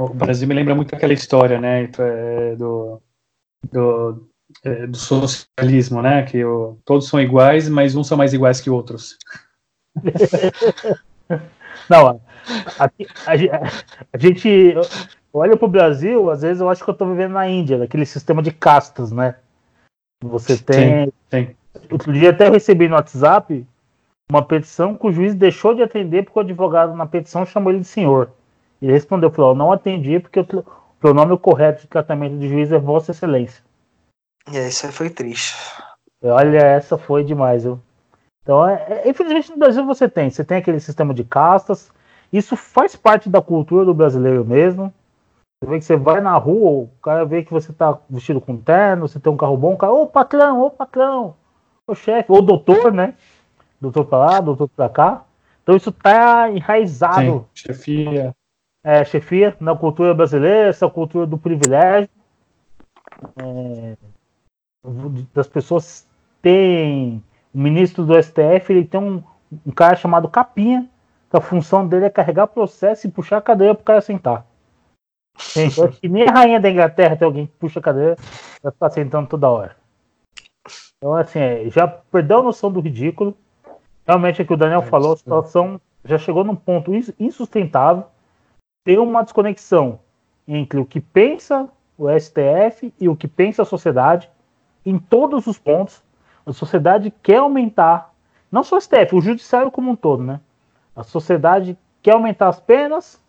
O Brasil me lembra muito aquela história, né, é, do, do, é, do socialismo, né, que o, todos são iguais, mas uns são mais iguais que outros. Não, a, a, a gente olha para o Brasil, às vezes eu acho que eu estou vivendo na Índia, naquele sistema de castas, né? Você tem. Sim, sim. Outro dia até eu recebi no WhatsApp uma petição que o juiz deixou de atender porque o advogado na petição chamou ele de senhor. Ele respondeu, falou, não atendi porque o pronome correto de tratamento de juiz é Vossa Excelência. E isso foi triste. Olha, essa foi demais, viu? Então, é, é, infelizmente no Brasil você tem, você tem aquele sistema de castas, isso faz parte da cultura do brasileiro mesmo. Você vê que você vai na rua, o cara vê que você tá vestido com terno, você tem um carro bom, o cara, ô patrão, ô patrão, ô chefe, ô doutor, né? Doutor para lá, doutor para cá. Então isso está enraizado. Sim, chefia. É, chefia na cultura brasileira, essa cultura do privilégio. É, das pessoas têm. O ministro do STF ele tem um, um cara chamado Capinha, que a função dele é carregar processo e puxar a cadeira para o cara sentar. Gente, acho que nem a rainha da Inglaterra tem alguém que puxa a cadeira para ficar sentando toda hora. Então, assim, é, já perdeu a noção do ridículo. Realmente é que o Daniel é falou, a situação já chegou num ponto insustentável. Tem uma desconexão entre o que pensa o STF e o que pensa a sociedade em todos os pontos. A sociedade quer aumentar, não só o STF, o judiciário como um todo, né? A sociedade quer aumentar as penas,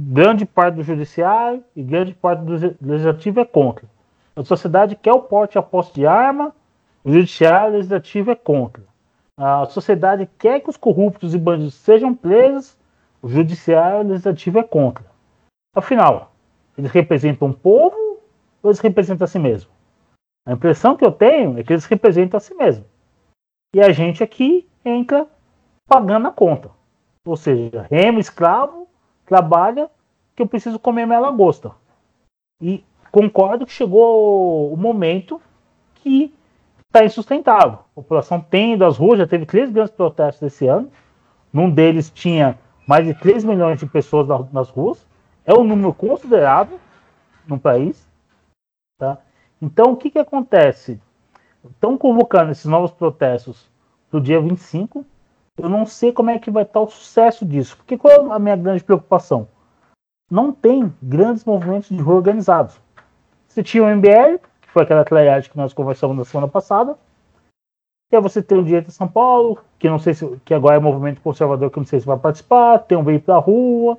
grande parte do judiciário e grande parte do legislativo é contra. A sociedade quer o porte a posse de arma, o judiciário e o legislativo é contra. A sociedade quer que os corruptos e bandidos sejam presos, o judiciário e o legislativo é contra. Afinal, eles representam o povo ou eles representam a si mesmo? A impressão que eu tenho é que eles representam a si mesmo. E a gente aqui entra pagando a conta. Ou seja, remo, escravo, trabalha que eu preciso comer minha lagosta. E concordo que chegou o momento que está insustentável. A população tem ido às ruas, já teve três grandes protestos esse ano. Num deles tinha mais de 3 milhões de pessoas nas ruas. É um número considerável no país. Tá? Então, o que, que acontece? estão convocando esses novos protestos para o dia 25. Eu não sei como é que vai estar o sucesso disso. Porque qual é a minha grande preocupação? Não tem grandes movimentos de rua organizados. Você tinha o MBL, foi aquela clareagem que nós conversamos na semana passada. E aí você tem o Direito de São Paulo, que não sei se que agora é movimento conservador, que não sei se vai participar, tem um Veio para a Rua.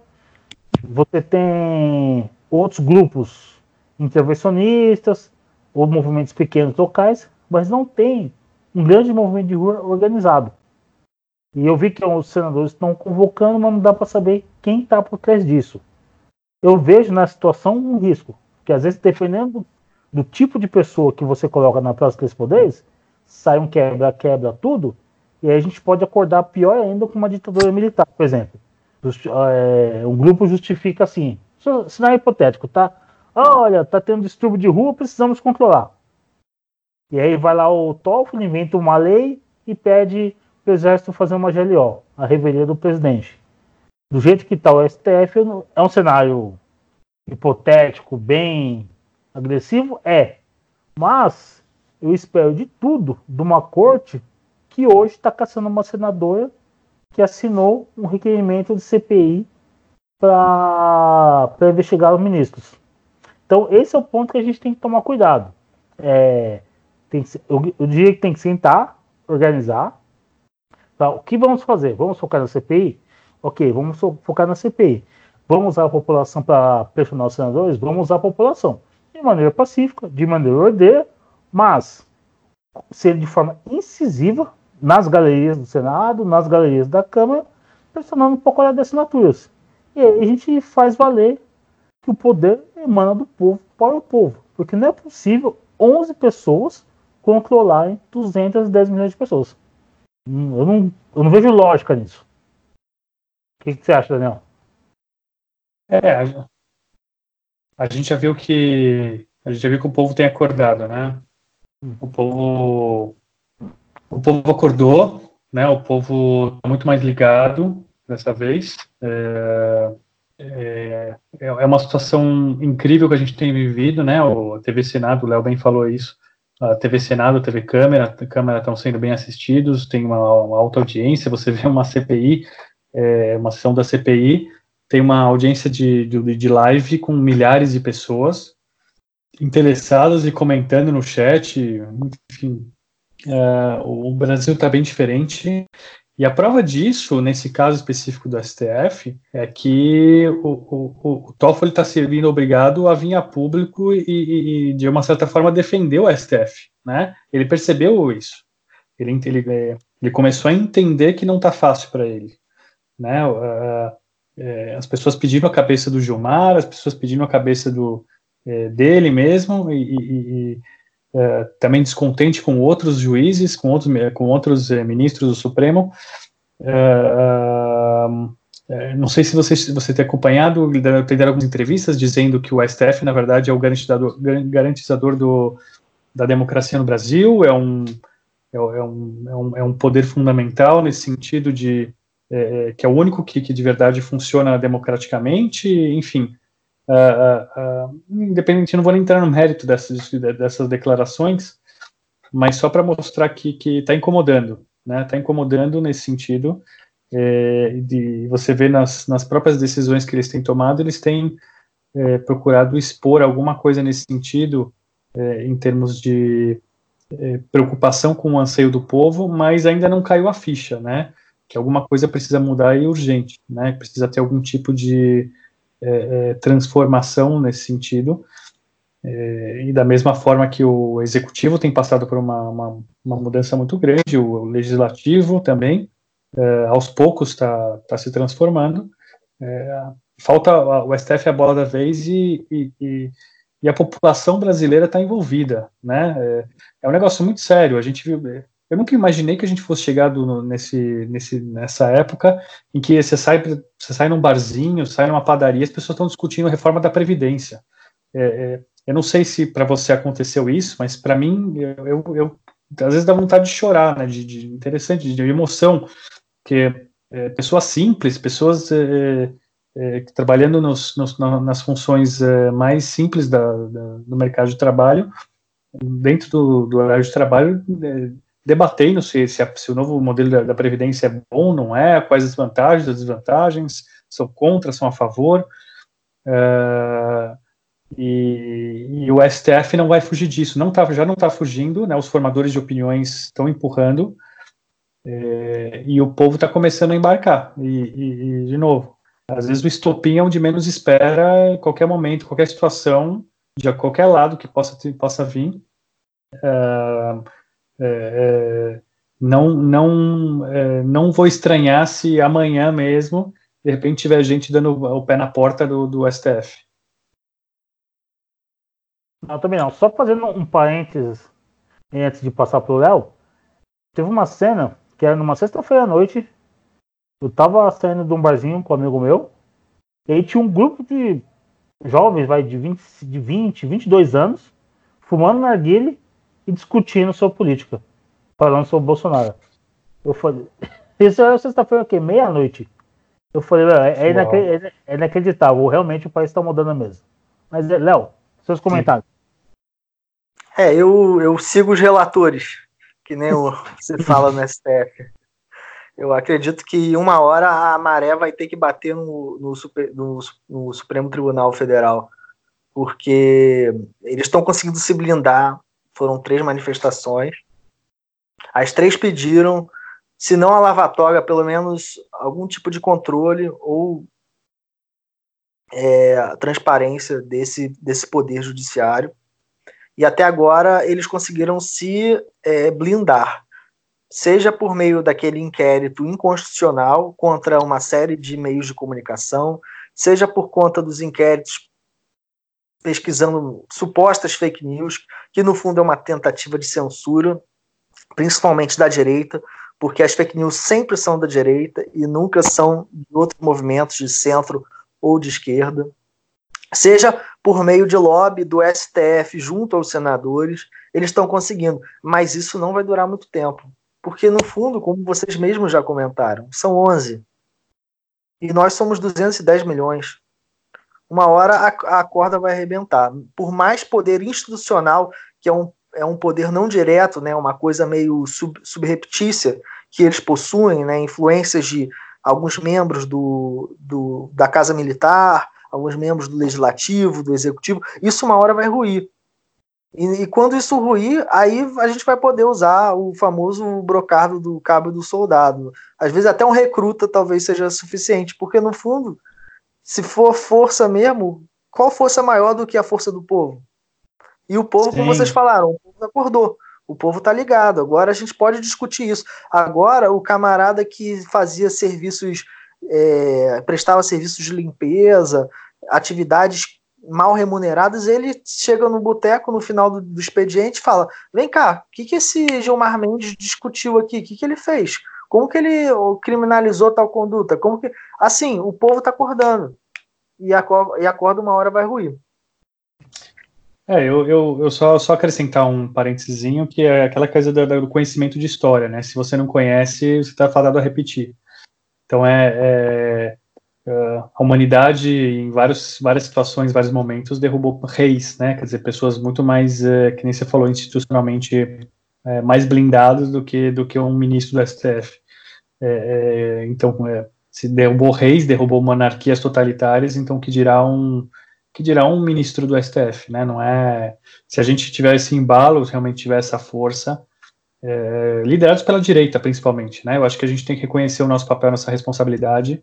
Você tem outros grupos intervencionistas, ou movimentos pequenos locais, mas não tem um grande movimento de rua organizado. E eu vi que os senadores estão convocando, mas não dá para saber quem está por trás disso. Eu vejo na situação um risco, que às vezes, dependendo do tipo de pessoa que você coloca na praça dos poderes, sai um quebra, quebra tudo, e aí a gente pode acordar pior ainda com uma ditadura militar, por exemplo. É, um grupo justifica assim, cenário hipotético, tá? Olha, tá tendo distúrbio de rua, precisamos controlar. E aí vai lá o Toffoli, inventa uma lei e pede o exército fazer uma GLO, a revelia do presidente. Do jeito que está o STF, é um cenário hipotético, bem agressivo? É. Mas eu espero de tudo de uma corte que hoje está caçando uma senadora que assinou um requerimento de CPI para investigar os ministros. Então, esse é o ponto que a gente tem que tomar cuidado. É, tem que, eu, eu diria que tem que sentar, organizar. Tá, o que vamos fazer? Vamos focar na CPI? Ok, vamos focar na CPI. Vamos usar a população para pressionar os senadores? Vamos usar a população. De maneira pacífica, de maneira ordeira, mas ser de forma incisiva nas galerias do Senado, nas galerias da Câmara, pressionando um pouco a de assinaturas. E aí a gente faz valer que o poder emana do povo para o povo. Porque não é possível 11 pessoas controlarem 210 milhões de pessoas. Hum, eu não, eu não vejo lógica nisso. O que, que você acha, Daniel? É, a gente já viu que a gente já viu que o povo tem acordado, né? Hum. O povo o povo acordou, né? O povo está muito mais ligado dessa vez. É, é, é, uma situação incrível que a gente tem vivido, né? O TV Senado, o Léo bem falou isso. A TV Senado, a TV Câmara, a Câmara estão sendo bem assistidos, tem uma, uma alta audiência. Você vê uma CPI, é, uma sessão da CPI, tem uma audiência de, de, de live com milhares de pessoas interessadas e comentando no chat, enfim, Uh, o Brasil está bem diferente. E a prova disso, nesse caso específico do STF, é que o, o, o Toffoli está servindo obrigado a vir a público e, e, de uma certa forma, defender o STF. Né? Ele percebeu isso. Ele, ele, é, ele começou a entender que não está fácil para ele. Né? Uh, uh, as pessoas pediram a cabeça do Gilmar, as pessoas pediram a cabeça do, é, dele mesmo, e, e é, também descontente com outros juízes, com outros, com outros é, ministros do Supremo. É, não sei se você, você tem acompanhado, tem dado algumas entrevistas dizendo que o STF, na verdade, é o garantizador, garantizador do, da democracia no Brasil, é um, é, um, é, um, é um poder fundamental nesse sentido de é, que é o único que, que de verdade funciona democraticamente, enfim. Uh, uh, independente, não vou nem entrar no mérito dessas, dessas declarações, mas só para mostrar que está incomodando, né? Está incomodando nesse sentido. É, de você vê nas, nas próprias decisões que eles têm tomado, eles têm é, procurado expor alguma coisa nesse sentido, é, em termos de é, preocupação com o anseio do povo, mas ainda não caiu a ficha, né? Que alguma coisa precisa mudar e urgente, né? Precisa ter algum tipo de é, é, transformação nesse sentido. É, e da mesma forma que o executivo tem passado por uma, uma, uma mudança muito grande, o legislativo também, é, aos poucos está tá se transformando. É, falta o STF a bola da vez e, e, e, e a população brasileira está envolvida, né? É, é, um negócio muito sério. A gente viu, eu nunca imaginei que a gente fosse chegar no, nesse, nesse, nessa época em que você sai, você sai num barzinho, sai numa padaria, as pessoas estão discutindo a reforma da Previdência. É, é, eu não sei se para você aconteceu isso, mas para mim, eu, eu, eu, às vezes dá vontade de chorar, né, de, de interessante, de emoção, que é, pessoas simples, pessoas é, é, trabalhando nos, nos, nas funções é, mais simples da, da, do mercado de trabalho, dentro do, do horário de trabalho, é, debatendo se, se, se, o novo modelo da, da, Previdência é bom, não é, quais as vantagens, as desvantagens, são contra, são a favor. Uh, e, e, o STF não vai fugir disso, não tá, já não está fugindo, né, os formadores de opiniões estão empurrando, é, e o povo está começando a embarcar. E, e, e, de novo, às vezes o estopim é onde menos espera, em qualquer momento, qualquer situação, de qualquer lado que possa, possa vir. É, é, não, não, é, não vou estranhar se amanhã mesmo, de repente, tiver gente dando o pé na porta do, do STF. Não, também não. Só fazendo um parênteses antes de passar pro Léo, teve uma cena que era numa sexta-feira à noite. Eu tava saindo de um barzinho com um amigo meu, e aí tinha um grupo de jovens, vai, de 20, de 20 22 anos, fumando narguile e discutindo sobre política, falando sobre o Bolsonaro. Eu falei, isso era sexta-feira o quê? Meia-noite. Eu falei, é, é, é, inacreditável, realmente o país está mudando mesmo. Mas, Léo, seus comentários. É, eu, eu sigo os relatores, que nem o, você fala no STF. Eu acredito que uma hora a maré vai ter que bater no, no, super, no, no Supremo Tribunal Federal, porque eles estão conseguindo se blindar. Foram três manifestações. As três pediram, se não a lavatória, pelo menos algum tipo de controle ou é, transparência desse, desse poder judiciário e até agora eles conseguiram se é, blindar, seja por meio daquele inquérito inconstitucional contra uma série de meios de comunicação, seja por conta dos inquéritos pesquisando supostas fake news, que no fundo é uma tentativa de censura, principalmente da direita, porque as fake news sempre são da direita e nunca são de outros movimentos de centro ou de esquerda seja por meio de lobby do STF junto aos senadores, eles estão conseguindo. Mas isso não vai durar muito tempo. Porque, no fundo, como vocês mesmos já comentaram, são 11. E nós somos 210 milhões. Uma hora a, a corda vai arrebentar. Por mais poder institucional, que é um, é um poder não direto, né, uma coisa meio sub, subreptícia que eles possuem, né, influências de alguns membros do, do, da Casa Militar, alguns membros do legislativo, do executivo, isso uma hora vai ruir. E, e, quando isso ruir, aí a gente vai poder usar o famoso brocado do cabo do soldado. Às vezes até um recruta talvez seja suficiente, porque no fundo, se for força mesmo, qual força maior do que a força do povo? E o povo, Sim. como vocês falaram, o povo acordou. O povo está ligado. Agora a gente pode discutir isso. Agora, o camarada que fazia serviços, é, prestava serviços de limpeza, atividades mal remuneradas, ele chega no boteco no final do, do expediente e fala: Vem cá, o que, que esse Gilmar Mendes discutiu aqui? O que, que ele fez? Como que ele criminalizou tal conduta? Como que. Assim, o povo está acordando. E acorda, e uma hora vai ruir. É, eu, eu, eu só, só acrescentar um parênteses que é aquela coisa do, do, conhecimento de história, né? Se você não conhece, você está fadado a repetir. Então é, é Uh, a humanidade, em vários, várias situações, vários momentos, derrubou reis, né? Quer dizer, pessoas muito mais, uh, que nem você falou, institucionalmente uh, mais blindados do que, do que um ministro do STF. É, é, então, se derrubou reis, derrubou monarquias totalitárias, então que dirá um que dirá um ministro do STF, né? Não é se a gente tiver esse embalo, realmente tiver essa força, é, liderados pela direita, principalmente, né? Eu acho que a gente tem que reconhecer o nosso papel, nossa responsabilidade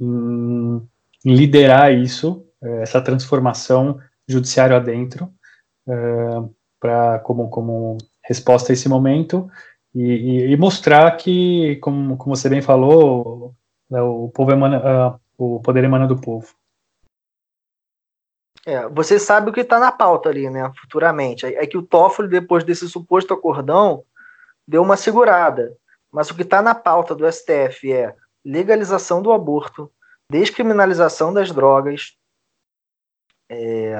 em liderar isso, é, essa transformação judiciário adentro, é, para como, como resposta a esse momento e, e, e, mostrar que, como, como você bem falou, né, o povo emana, uh, o poder emana do povo. É, você sabe o que está na pauta ali, né? Futuramente. É, é que o Toffoli, depois desse suposto acordão, deu uma segurada. Mas o que está na pauta do STF é legalização do aborto, descriminalização das drogas. É,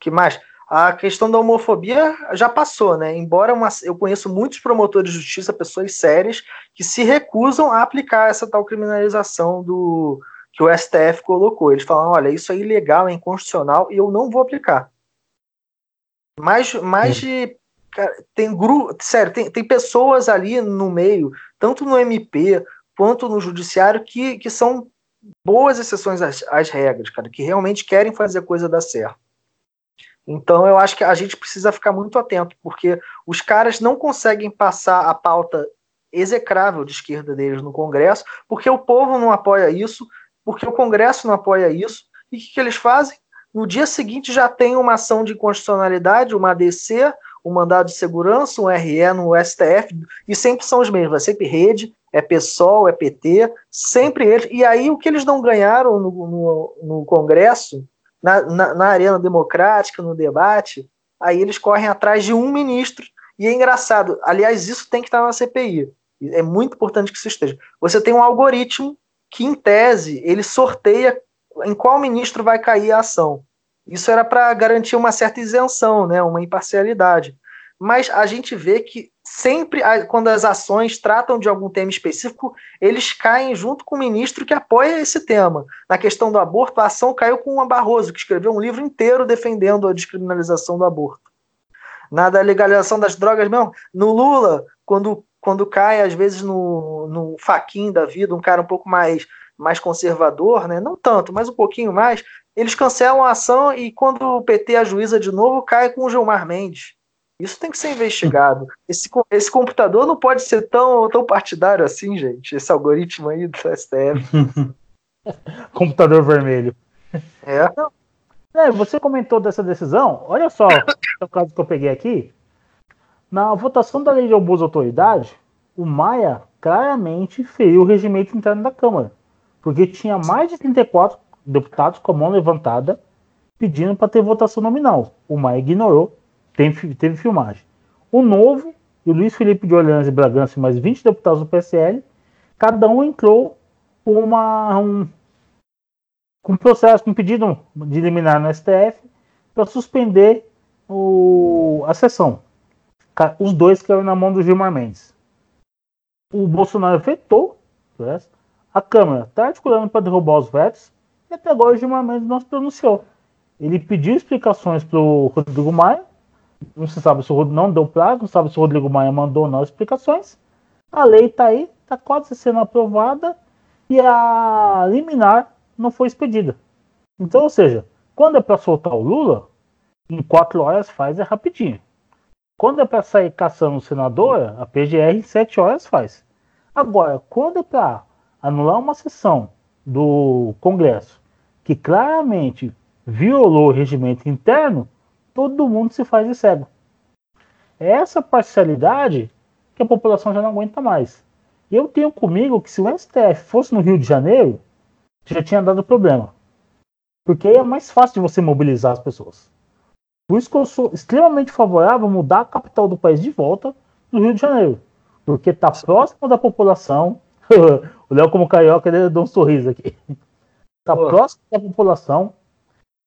que mais? A questão da homofobia já passou, né? Embora uma, eu conheço muitos promotores de justiça, pessoas sérias, que se recusam a aplicar essa tal criminalização do que o STF colocou. Eles falam: olha, isso é ilegal, é inconstitucional e eu não vou aplicar. Mais, mais de. Cara, tem grupo. Sério, tem, tem pessoas ali no meio, tanto no MP quanto no judiciário, que, que são boas exceções às, às regras, cara, que realmente querem fazer a coisa dar certo. Então eu acho que a gente precisa ficar muito atento, porque os caras não conseguem passar a pauta execrável de esquerda deles no Congresso, porque o povo não apoia isso, porque o Congresso não apoia isso. E o que, que eles fazem? No dia seguinte já tem uma ação de constitucionalidade, uma ADC, um mandado de segurança, um RE no STF, e sempre são os mesmos, é sempre rede, é PSOL, é PT, sempre eles. E aí o que eles não ganharam no, no, no Congresso, na, na, na, arena democrática, no debate, aí eles correm atrás de um ministro. E é engraçado, aliás, isso tem que estar na CPI. É muito importante que isso esteja. Você tem um algoritmo que, em tese, ele sorteia em qual ministro vai cair a ação. Isso era para garantir uma certa isenção, né, uma imparcialidade. Mas a gente vê que sempre, quando as ações tratam de algum tema específico, eles caem junto com o ministro que apoia esse tema. Na questão do aborto, a ação caiu com o Barroso, que escreveu um livro inteiro defendendo a descriminalização do aborto. Na da legalização das drogas mesmo, no Lula, quando, quando cai, às vezes, no, no faquinho da vida, um cara um pouco mais mais conservador, né? não tanto, mas um pouquinho mais, eles cancelam a ação e quando o PT ajuiza de novo, cai com o Gilmar Mendes. Isso tem que ser investigado. Esse, esse computador não pode ser tão, tão partidário assim, gente. Esse algoritmo aí do STF. computador vermelho. É. é. Você comentou dessa decisão. Olha só o caso que eu peguei aqui. Na votação da lei de abuso de autoridade, o Maia claramente feriu o regimento interno da Câmara porque tinha mais de 34 deputados com a mão levantada pedindo para ter votação nominal. O Maia ignorou, teve, teve filmagem. O Novo e o Luiz Felipe de Orleans e Bragança mais 20 deputados do PSL, cada um entrou com uma, um, com processo, com um pedido de eliminar no STF para suspender o, a sessão. Os dois caíram na mão do Gilmar Mendes. O Bolsonaro vetou a Câmara está articulando para derrubar os vetos e até agora o Gilmar Mendes não se pronunciou. Ele pediu explicações para o Rodrigo Maia, não se sabe se o Rodrigo não deu prazo, não sabe se o Rodrigo Maia mandou ou não explicações. A lei está aí, está quase sendo aprovada e a liminar não foi expedida. Então, ou seja, quando é para soltar o Lula, em quatro horas faz é rapidinho. Quando é para sair caçando o senador, a PGR em sete horas faz. Agora, quando é para anular uma sessão do Congresso que claramente violou o regimento interno, todo mundo se faz de cego. É essa parcialidade que a população já não aguenta mais. Eu tenho comigo que se o STF fosse no Rio de Janeiro, já tinha dado problema. Porque aí é mais fácil de você mobilizar as pessoas. Por isso que eu sou extremamente favorável a mudar a capital do país de volta do Rio de Janeiro. Porque está próximo da população, o Léo, como carioca, deu um sorriso aqui. Está próximo da população.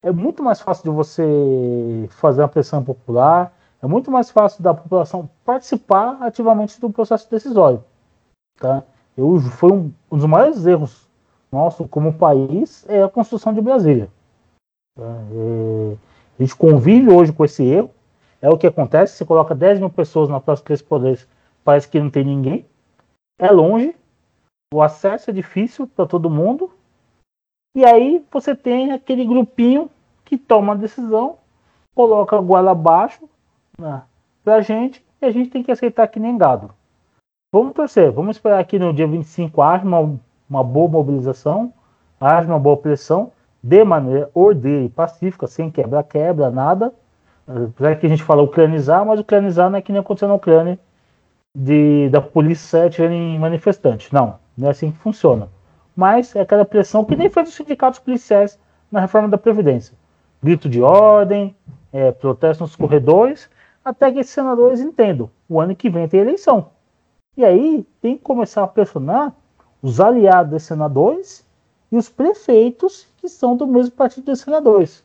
É muito mais fácil de você fazer uma pressão popular. É muito mais fácil da população participar ativamente do processo decisório. Tá? Eu, foi um, um dos maiores erros nosso como país é a construção de Brasília. Tá? É, a gente convive hoje com esse erro. É o que acontece. Você coloca 10 mil pessoas na Praça Três Poderes, parece que não tem ninguém. É longe, o acesso é difícil para todo mundo. E aí você tem aquele grupinho que toma a decisão, coloca a goela abaixo né, para a gente e a gente tem que aceitar que nem gado. Vamos torcer, vamos esperar que no dia 25 haja uma, uma boa mobilização, haja uma boa pressão, de maneira ordeira e pacífica, sem quebra-quebra, nada. Apesar que a gente fala ucranizar, mas ucranizar não é que nem aconteceu na Ucrânia, de, da polícia em manifestantes. Não. Não é assim que funciona. Mas é aquela pressão que nem fez os sindicatos policiais na reforma da Previdência. Grito de ordem, é, protesto nos corredores, até que esses senadores entendam. O ano que vem tem eleição. E aí tem que começar a pressionar os aliados dos senadores e os prefeitos que são do mesmo partido dos senadores.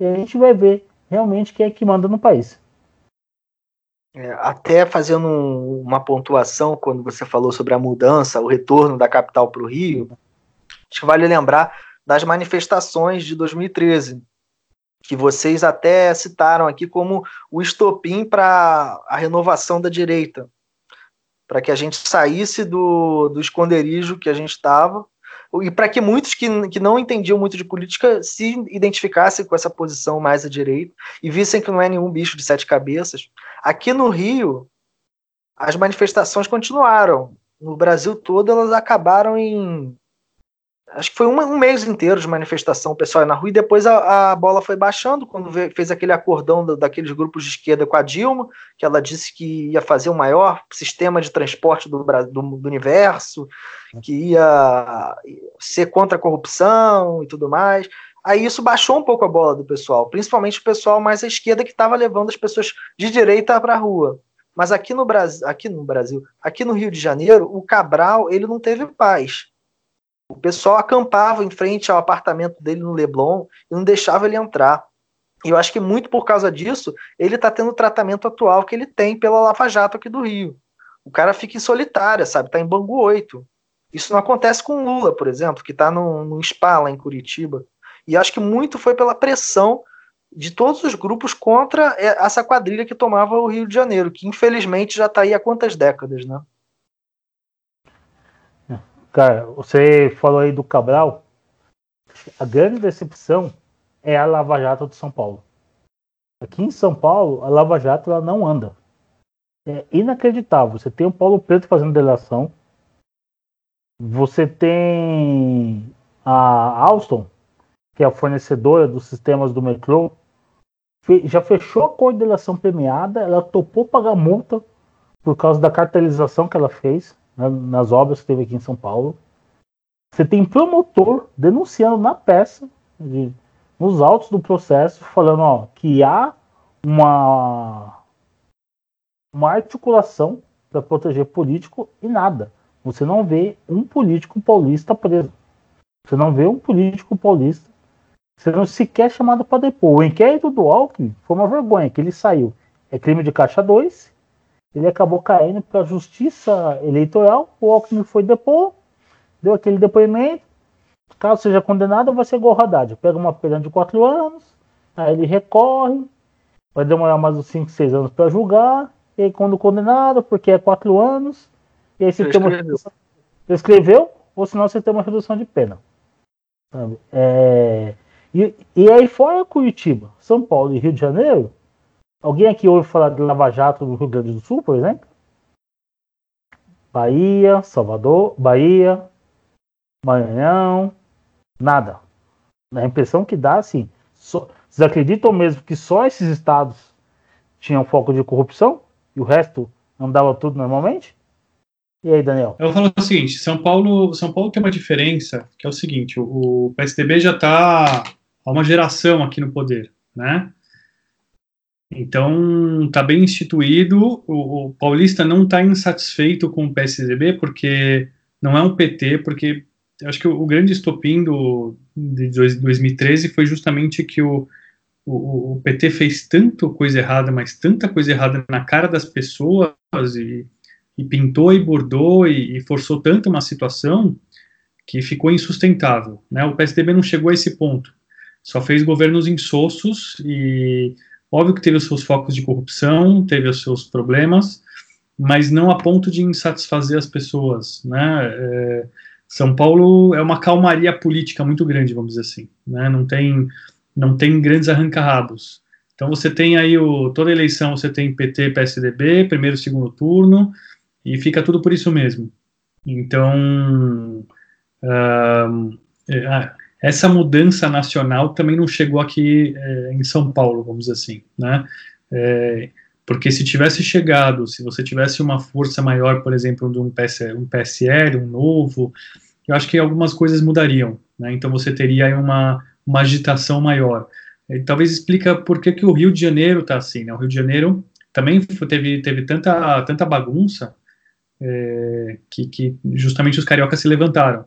E a gente vai ver realmente quem é que manda no país. É, até fazendo um, uma pontuação, quando você falou sobre a mudança, o retorno da capital para o Rio, acho que vale lembrar das manifestações de 2013, que vocês até citaram aqui como o estopim para a renovação da direita, para que a gente saísse do, do esconderijo que a gente estava e para que muitos que, que não entendiam muito de política se identificassem com essa posição mais à direita e vissem que não é nenhum bicho de sete cabeças. Aqui no Rio, as manifestações continuaram. No Brasil todo, elas acabaram em acho que foi um, um, mês inteiro de manifestação, pessoal na rua, e depois a, a bola foi baixando, quando veio, fez aquele acordão do, daqueles grupos de esquerda com a Dilma, que ela disse que ia fazer o maior sistema de transporte do, do, do universo, que ia ser contra a corrupção e tudo mais. Aí isso baixou um pouco a bola do pessoal, principalmente o pessoal mais à esquerda que estava levando as pessoas de direita para a rua. Mas aqui no Brasil, aqui no Brasil, aqui no Rio de Janeiro, o Cabral ele não teve paz o pessoal acampava em frente ao apartamento dele no Leblon e não deixava ele entrar. E eu acho que muito por causa disso, ele está tendo o tratamento atual que ele tem pela Lava Jato aqui do Rio. O cara fica em solitária, sabe? Está em Bangu 8. Isso não acontece com o Lula, por exemplo, que está no, no SPA lá em Curitiba. E acho que muito foi pela pressão de todos os grupos contra essa quadrilha que tomava o Rio de Janeiro, que infelizmente já está aí há quantas décadas, né? Cara, você falou aí do Cabral. A grande decepção é a Lava Jato de São Paulo. Aqui em São Paulo, a Lava Jato ela não anda. É inacreditável. Você tem o Paulo Preto fazendo delação. Você tem a Alstom, que é a fornecedora dos sistemas do metrô, já fechou a coordenação premiada. Ela topou pagar multa por causa da cartelização que ela fez né, nas obras que teve aqui em São Paulo. Você tem promotor denunciando na peça, de, nos autos do processo, falando ó, que há uma, uma articulação para proteger político e nada. Você não vê um político paulista preso. Você não vê um político paulista sendo sequer chamado para depor. O inquérito do Alckmin foi uma vergonha, que ele saiu. É crime de caixa 2 ele acabou caindo para a justiça eleitoral. O Alckmin foi depor, deu aquele depoimento. Caso seja condenado, vai ser igual Haddad. Pega uma pena de quatro anos, aí ele recorre, vai demorar mais uns 5, 6 anos para julgar. E aí, quando condenado, porque é quatro anos, e aí você tem uma redução, escreveu, ou senão você tem uma redução de pena. É, e, e aí, fora Curitiba, São Paulo e Rio de Janeiro, Alguém aqui ouve falar de Lava Jato no Rio Grande do Sul, por exemplo? Bahia, Salvador, Bahia, Maranhão, nada. A impressão que dá, assim, só, vocês acreditam mesmo que só esses estados tinham foco de corrupção e o resto andava tudo normalmente? E aí, Daniel? Eu falo o seguinte: São Paulo, São Paulo tem uma diferença, que é o seguinte: o, o PSDB já está há uma geração aqui no poder, né? Então, está bem instituído. O, o Paulista não está insatisfeito com o PSDB, porque não é um PT, porque acho que o, o grande estopim do, de 2013 foi justamente que o, o, o, PT fez tanto coisa errada, mas tanta coisa errada na cara das pessoas e, e pintou e bordou e, e, forçou tanto uma situação que ficou insustentável. Né? O PSDB não chegou a esse ponto. Só fez governos insossos e Óbvio que teve os seus focos de corrupção, teve os seus problemas, mas não a ponto de insatisfazer as pessoas, né? É, São Paulo é uma calmaria política muito grande, vamos dizer assim, né? Não tem, não tem grandes arranca-rabos. Então você tem aí o, toda eleição você tem PT, PSDB, primeiro, segundo turno, e fica tudo por isso mesmo. Então, uh, essa mudança nacional também não chegou aqui é, em São Paulo, vamos dizer assim, né? É, porque se tivesse chegado, se você tivesse uma força maior, por exemplo, de um, PS, um PSL, um novo, eu acho que algumas coisas mudariam, né? Então você teria uma, uma agitação maior. E talvez explica por que, que o Rio de Janeiro está assim, né? O Rio de Janeiro também teve, teve tanta, tanta bagunça é, que, que justamente os cariocas se levantaram.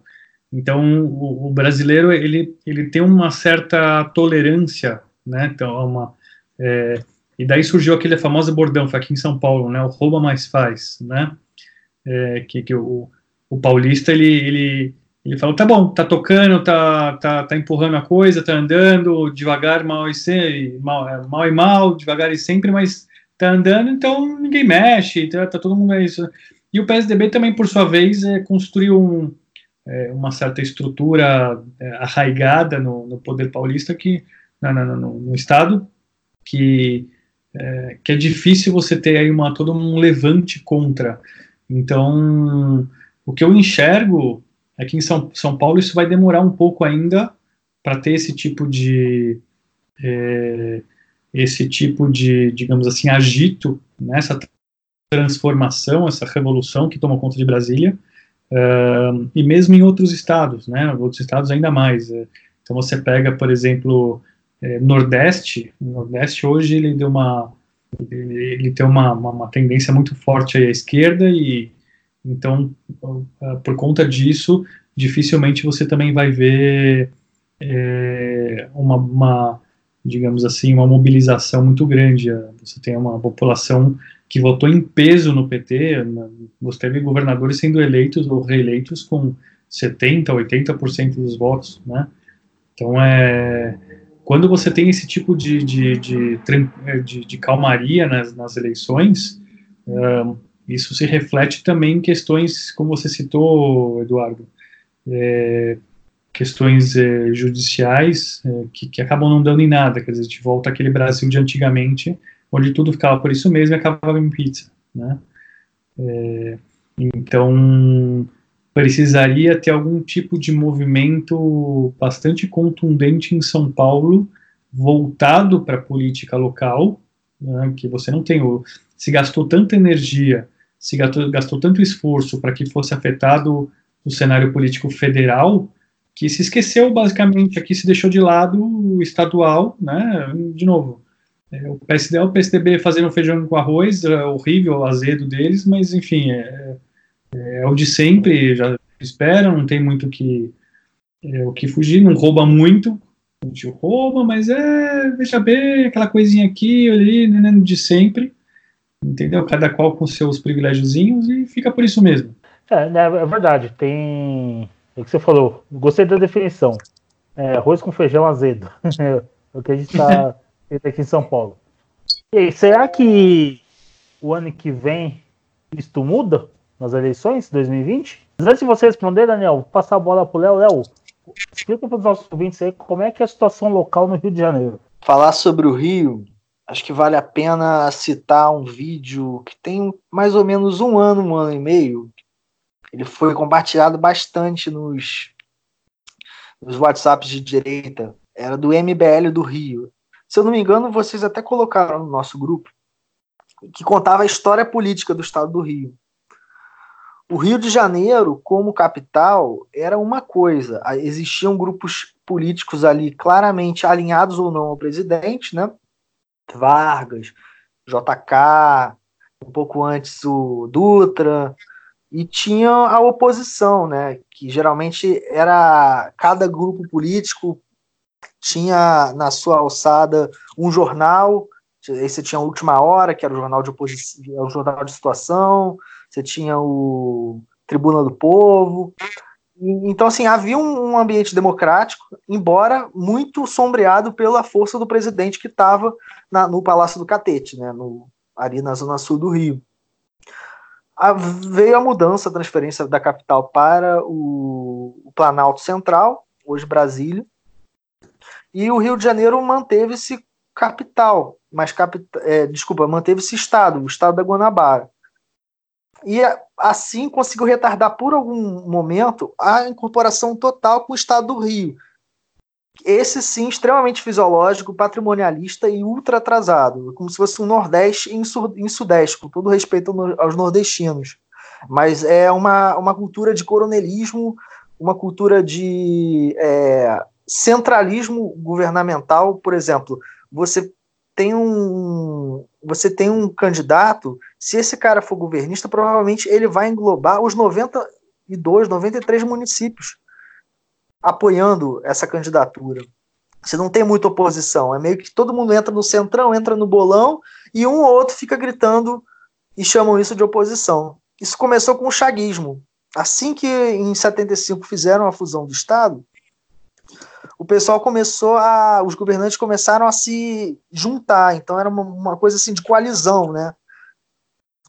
Então, o, o, brasileiro ele, ele tem uma certa tolerância, né? Então, é uma, é, e daí surgiu aquele famoso bordão, foi aqui em São Paulo, né? O rouba mais faz, né? É, que, que o, o paulista ele, ele, Ele falou, tá bom, tá tocando, tá, tá, tá empurrando a coisa, tá andando, devagar, mal e, se, mal, é, mal e mal, devagar e sempre, mas tá andando, então ninguém mexe, tá, tá todo mundo é isso. E o PSDB também, por sua vez, é, construiu um, é, uma certa estrutura é, arraigada no, no, poder paulista, que, no, no, no Estado, que, é, que é difícil você ter aí uma, todo um levante contra. Então, o que eu enxergo é que em São, São Paulo isso vai demorar um pouco ainda para ter esse tipo de é, esse tipo de, digamos assim, agito nessa transformação, essa revolução que tomou conta de Brasília, uh, e mesmo em outros estados, né, outros estados ainda mais. Uh, então você pega, por exemplo, uh, Nordeste, Nordeste hoje ele deu uma, ele, ele tem uma, uma, uma, tendência muito forte à esquerda e então, por conta disso, dificilmente você também vai ver uma, uma digamos assim, uma mobilização muito grande. Você tem uma população que votou em peso no PT, você teve governadores sendo eleitos ou reeleitos com 70%, 80% dos votos, né? Então, é, quando você tem esse tipo de, de, de, de, de calmaria nas, nas eleições, isso se reflete também em questões, como você citou, Eduardo, é, questões é, judiciais é, que, que, acabam não dando em nada, quer dizer, a gente volta àquele Brasil de antigamente, onde tudo ficava por isso mesmo e acabava em pizza, né? É, então, precisaria ter algum tipo de movimento bastante contundente em São Paulo, voltado para a política local, né, que você não tem, se gastou tanta energia, se gastou, gastou tanto esforço para que fosse afetado o cenário político federal, que se esqueceu basicamente aqui, se deixou de lado o estadual, né, de novo, é, o PSD, o PSDB fazendo feijão com arroz, é horrível o azedo deles, mas enfim, é, é, é o de sempre, já esperam, não tem muito que, é, o que fugir, não rouba muito, a gente rouba, mas é, veja bem, aquela coisinha aqui, ali, né, de sempre, entendeu? Cada qual com seus privilégiozinhos e fica por isso mesmo. É, né, é verdade, tem, é o que você falou, gostei da definição, é, arroz com feijão azedo, é o que a gente está aqui em São Paulo. E será que o ano que vem isto muda nas eleições 2020? Antes de você responder, Daniel, vou passar a bola para o Léo. Léo, explica para os nossos ouvintes aí como é que é a situação local no Rio de Janeiro. Falar sobre o Rio, acho que vale a pena citar um vídeo que tem mais ou menos um ano, um ano e meio. Ele foi compartilhado bastante nos, nos WhatsApps de direita. Era do MBL do Rio. Se eu não me engano, vocês até colocaram no nosso grupo, que contava a história política do estado do Rio. O Rio de Janeiro, como capital, era uma coisa. Existiam grupos políticos ali claramente alinhados ou não ao presidente, né? Vargas, JK, um pouco antes o Dutra, e tinha a oposição, né? Que geralmente era cada grupo político tinha na sua alçada um jornal, aí você tinha a Última Hora, que era o jornal de oposição, é o jornal de situação, você tinha o Tribuna do Povo. Então, assim, havia um ambiente democrático, embora muito sombreado pela força do presidente que estava no Palácio do Catete, né, no, ali na zona sul do Rio. A, veio a mudança, a transferência da capital para o, o Planalto Central, hoje Brasília, e o Rio de Janeiro manteve-se capital, mas é, desculpa, manteve-se estado, o estado da Guanabara. E assim conseguiu retardar por algum momento a incorporação total com o estado do Rio. Esse sim, extremamente fisiológico, patrimonialista e ultra atrasado, como se fosse um Nordeste em, em Sudeste, com todo respeito aos nordestinos. Mas é uma, uma cultura de coronelismo, uma cultura de é, centralismo governamental, por exemplo, você tem um você tem um candidato, se esse cara for governista, provavelmente ele vai englobar os 92, 93 municípios apoiando essa candidatura. Você não tem muita oposição, é meio que todo mundo entra no centrão, entra no bolão e um ou outro fica gritando e chamam isso de oposição. Isso começou com o chaguismo. assim que em 75 fizeram a fusão do Estado, o pessoal começou a. Os governantes começaram a se juntar. Então era uma, uma coisa assim de coalizão, né?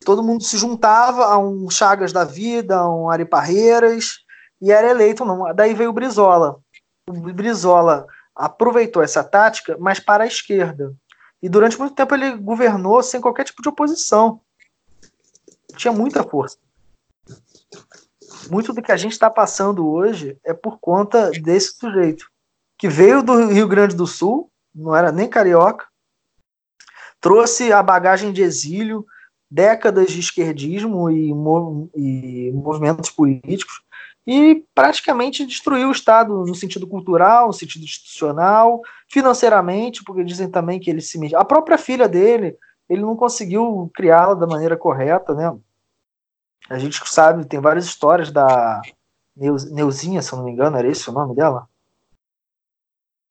Todo mundo se juntava a um Chagas da vida, a um Ari Parreiras, e era eleito. Não. Daí veio o Brizola. O Brizola aproveitou essa tática, mas para a esquerda. E durante muito tempo ele governou sem qualquer tipo de oposição. Tinha muita força. Muito do que a gente está passando hoje é por conta desse sujeito, que veio do Rio Grande do Sul, não era nem carioca, trouxe a bagagem de exílio, décadas de esquerdismo e, e movimentos políticos, e praticamente destruiu o Estado no sentido cultural, no sentido institucional, financeiramente, porque dizem também que ele se a própria filha dele, ele não conseguiu criá-la da maneira correta, né? A gente sabe, tem várias histórias da Neuzinha, se eu não me engano, era esse o nome dela?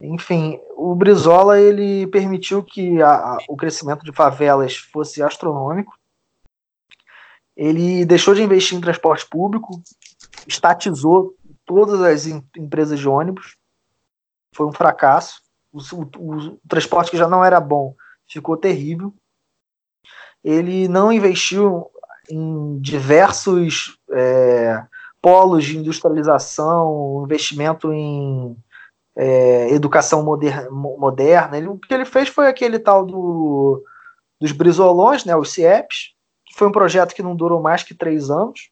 Enfim, o Brizola ele permitiu que a, a, o crescimento de favelas fosse astronômico. Ele deixou de investir em transporte público, estatizou todas as em, empresas de ônibus. Foi um fracasso. O, o, o, transporte que já não era bom ficou terrível. Ele não investiu em diversos é, polos de industrialização, investimento em é, educação moder, moderna. Ele, o que ele fez foi aquele tal do, dos brizolões, né, os CIEPs, que foi um projeto que não durou mais que três anos,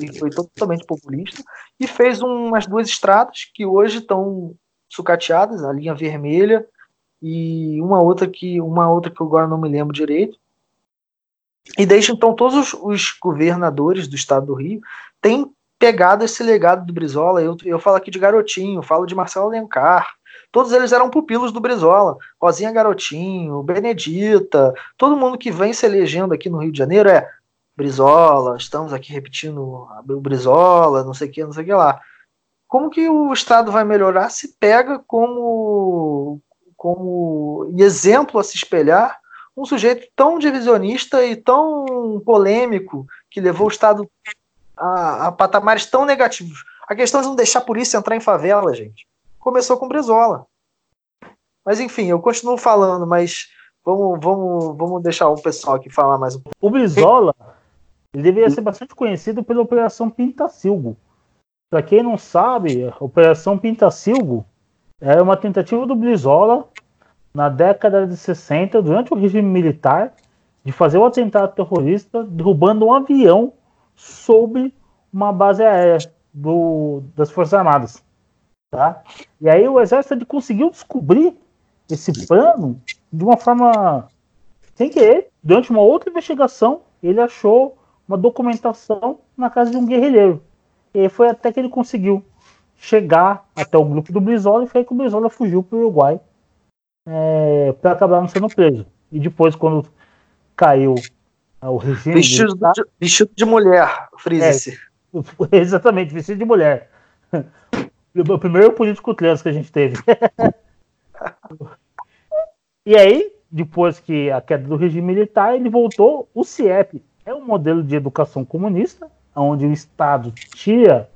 e foi totalmente populista, e fez umas duas estradas que hoje estão sucateadas, a linha vermelha e uma outra que uma outra que agora não me lembro direito. E desde então todos os, os governadores do estado do Rio têm pegado esse legado do Brizola. Eu, eu falo aqui de Garotinho, falo de Marcelo Alencar. Todos eles eram pupilos do Brizola. Rosinha Garotinho, Benedita, todo mundo que vem se elegendo aqui no Rio de Janeiro é Brizola, estamos aqui repetindo o Brizola, não sei o que, não sei o que lá. Como que o Estado vai melhorar se pega como, como exemplo a se espelhar um sujeito tão divisionista e tão polêmico que levou o Estado a, a patamares tão negativos? A questão é não deixar a polícia entrar em favela, gente. Começou com Brizola. Mas enfim, eu continuo falando, mas vamos, vamos, vamos deixar o pessoal aqui falar mais um pouco. O Brizola ele deveria ser bastante conhecido pela Operação Pintacilgo. Para quem não sabe, a Operação Pintacilgo era uma tentativa do Brizola na década de 60, durante o regime militar, de fazer um atentado terrorista derrubando um avião sobre uma base aérea do, das Forças Armadas. Tá? E aí o exército conseguiu descobrir esse plano de uma forma sem querer. Durante uma outra investigação, ele achou uma documentação na casa de um guerrilheiro. E foi até que ele conseguiu chegar até o grupo do Brizola e foi que o Brizola fugiu para o Uruguai é, para acabar não sendo preso. E depois, quando caiu o regime. Vestido, de, vestido de mulher, frise é, Exatamente, vestido de mulher. O primeiro político trans que a gente teve. e aí, depois que a queda do regime militar, ele voltou, o CIEP, é um modelo de educação comunista, onde o Estado tira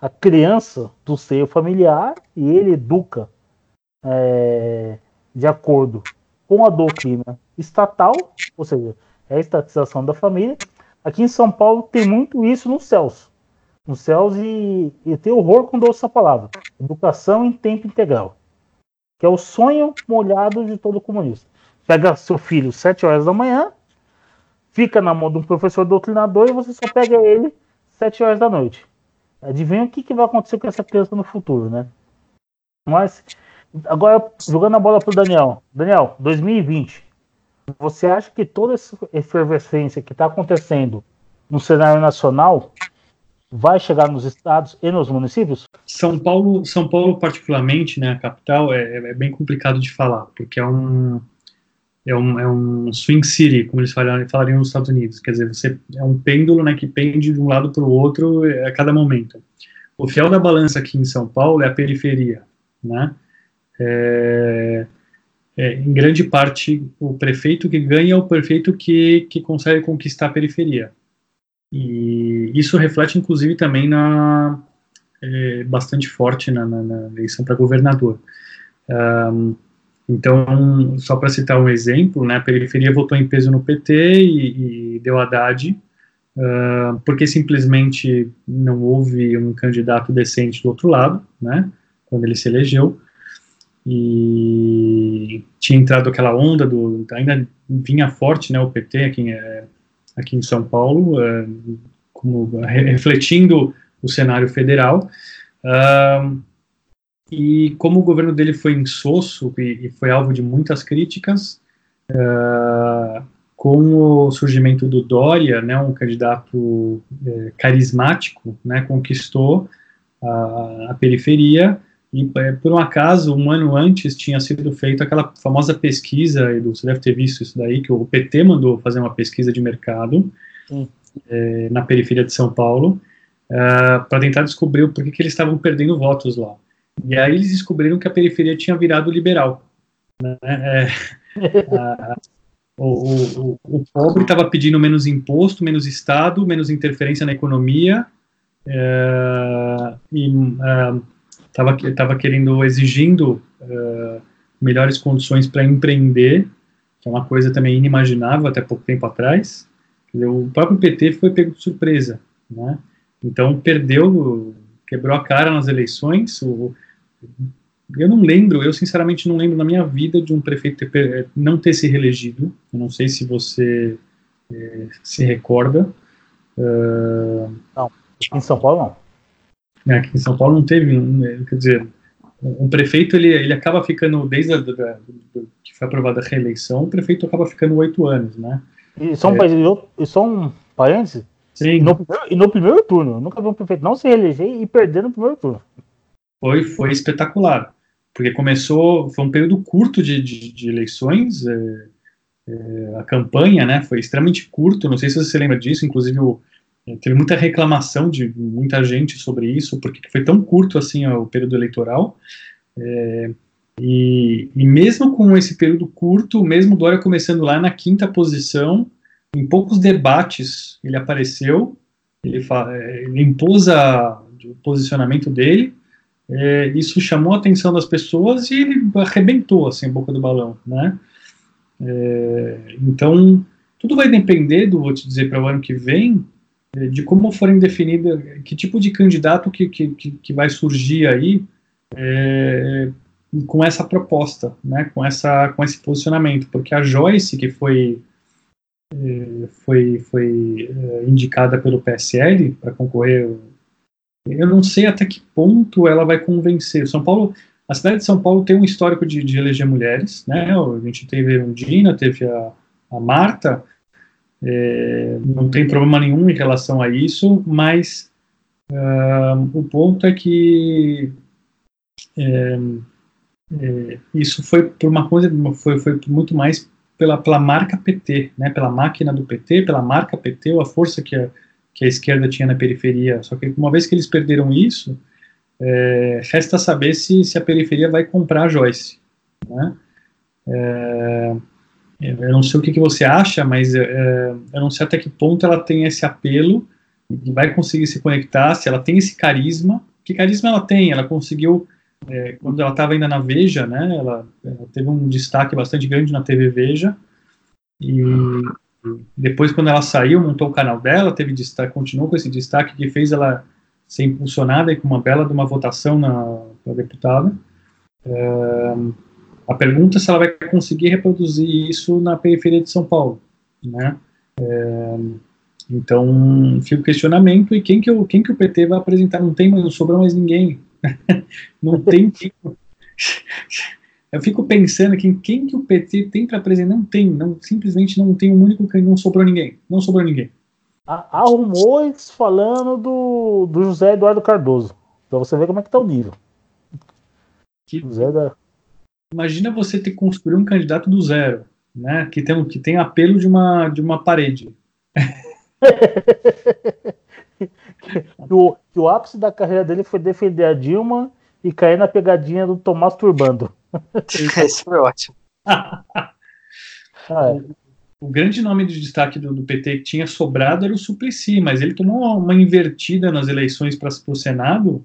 a criança do seio familiar e ele educa é, de acordo com a doutrina estatal, ou seja, é a estatização da família. Aqui em São Paulo tem muito isso nos céus. Nos céus e, e tem horror quando ouço essa palavra. Educação em tempo integral. Que é o sonho molhado de todo comunista. Pega seu filho às 7 horas da manhã, fica na mão de um professor doutrinador e você só pega ele sete horas da noite. Adivinha o que, que vai acontecer com essa criança no futuro, né? Mas, agora, jogando a bola pro Daniel. Daniel, 2020. Você acha que toda essa efervescência que está acontecendo no cenário nacional vai chegar nos estados e nos municípios? São Paulo, São Paulo particularmente, né, a capital, é, é bem complicado de falar, porque é um, é um, é um swing city, como eles falariam, nos Estados Unidos. Quer dizer, você é um pêndulo né, que pende de um lado para o outro a cada momento. O fiel da balança aqui em São Paulo é a periferia. Né? É, é, em grande parte, o prefeito que ganha é o prefeito que, que consegue conquistar a periferia. E isso reflete, inclusive, também na é, bastante forte na, na, na eleição para governador. Um, então, só para citar um exemplo, né, a periferia votou em peso no PT e, e deu Haddad, uh, porque simplesmente não houve um candidato decente do outro lado, né, quando ele se elegeu, e tinha entrado aquela onda do, ainda vinha forte, né, o PT aqui, é, aqui em São Paulo, uh, como, refletindo o cenário federal, e como o governo dele foi insosso e, e foi alvo de muitas críticas, uh, com o surgimento do Dória, né, um candidato é, carismático, né, conquistou a, a periferia e é, por um acaso, um ano antes, tinha sido feita aquela famosa pesquisa, Edu, você deve ter visto isso daí, que o PT mandou fazer uma pesquisa de mercado é, na periferia de São Paulo, uh, para tentar descobrir o porquê que eles estavam perdendo votos lá. E aí eles descobriram que a periferia tinha virado liberal. Né? É, a, o, o, o, pobre estava pedindo menos imposto, menos Estado, menos interferência na economia, é, e estava tava querendo, exigindo é, melhores condições para empreender, que é uma coisa também inimaginável até pouco tempo atrás. O próprio PT foi pego de surpresa, né? Então perdeu, quebrou a cara nas eleições. O, eu não lembro, eu sinceramente não lembro na minha vida de um prefeito ter, não ter se reelegido. Eu não sei se você é, se recorda. Uh, não, em São Paulo não. É, aqui em São Paulo não teve, é, quer dizer, um prefeito ele, ele acaba ficando desde a, da, que foi aprovada a reeleição, o prefeito acaba ficando oito anos, né? E só um, é. e só um parênteses, Sim. No, e no primeiro turno, eu nunca vi um prefeito não se reeleger e perder no primeiro turno foi, foi espetacular, porque começou, foi um período curto de, de, de eleições, é, é, a campanha, né, foi extremamente curto, não sei se você lembra disso, inclusive o, teve muita reclamação de muita gente sobre isso, porque foi tão curto assim o período eleitoral, é, e, e, mesmo com esse período curto, mesmo Dória começando lá na quinta posição, em poucos debates ele apareceu, ele, é, ele impôs a, o posicionamento dele, é, isso chamou a atenção das pessoas e ele arrebentou assim a boca do balão, né? É, então tudo vai depender do, vou te dizer, para o ano que vem, de como forem definidas, que tipo de candidato que, que, que vai surgir aí é, com essa proposta, né? Com essa, com esse posicionamento, porque a Joyce que foi é, foi foi é, indicada pelo PSL para concorrer eu não sei até que ponto ela vai convencer. São Paulo, a cidade de São Paulo tem um histórico de, de eleger mulheres, né? A gente teve a Undina, teve a, a Marta, é, não tem problema nenhum em relação a isso, mas uh, o ponto é que é, é, isso foi por uma coisa, foi, foi muito mais pela, pela marca PT, né? Pela máquina do PT, pela marca PT, ou a força que a que a esquerda tinha na periferia. Só que uma vez que eles perderam isso, é, resta saber se, se a periferia vai comprar a Joyce. Né? É, eu não sei o que, que você acha, mas é, eu não sei até que ponto ela tem esse apelo e vai conseguir se conectar, se ela tem esse carisma. Que carisma ela tem? Ela conseguiu, é, quando ela estava ainda na Veja, né, ela, ela, teve um destaque bastante grande na TV Veja, e depois, quando ela saiu, montou o canal dela, teve destaque, continuou com esse destaque que fez ela ser impulsionada com uma bela de uma votação na deputada. É, a pergunta é se ela vai conseguir reproduzir isso na periferia de São Paulo, né? É, então, fica o questionamento e quem que, o, quem que o PT vai apresentar? Não tem, não sobrou mais ninguém. não tem eu fico pensando que quem que o PT tem para apresentar. Não tem, não, simplesmente não tem um único que não sobrou ninguém. Não sobrou ninguém. Há, rumores falando do, do José Eduardo Cardoso. Pra você ver como é que tá o nível. Que, José da... Imagina você ter construído um candidato do zero, né? Que tem, que tem apelo de uma, de uma parede. que, o, que o ápice da carreira dele foi defender a Dilma e cair na pegadinha do Tomás Turbando. Isso foi ótimo. ah, é. o grande nome de destaque do, do, PT que tinha sobrado era o Suplicy, mas ele tomou uma, uma invertida nas eleições para o Senado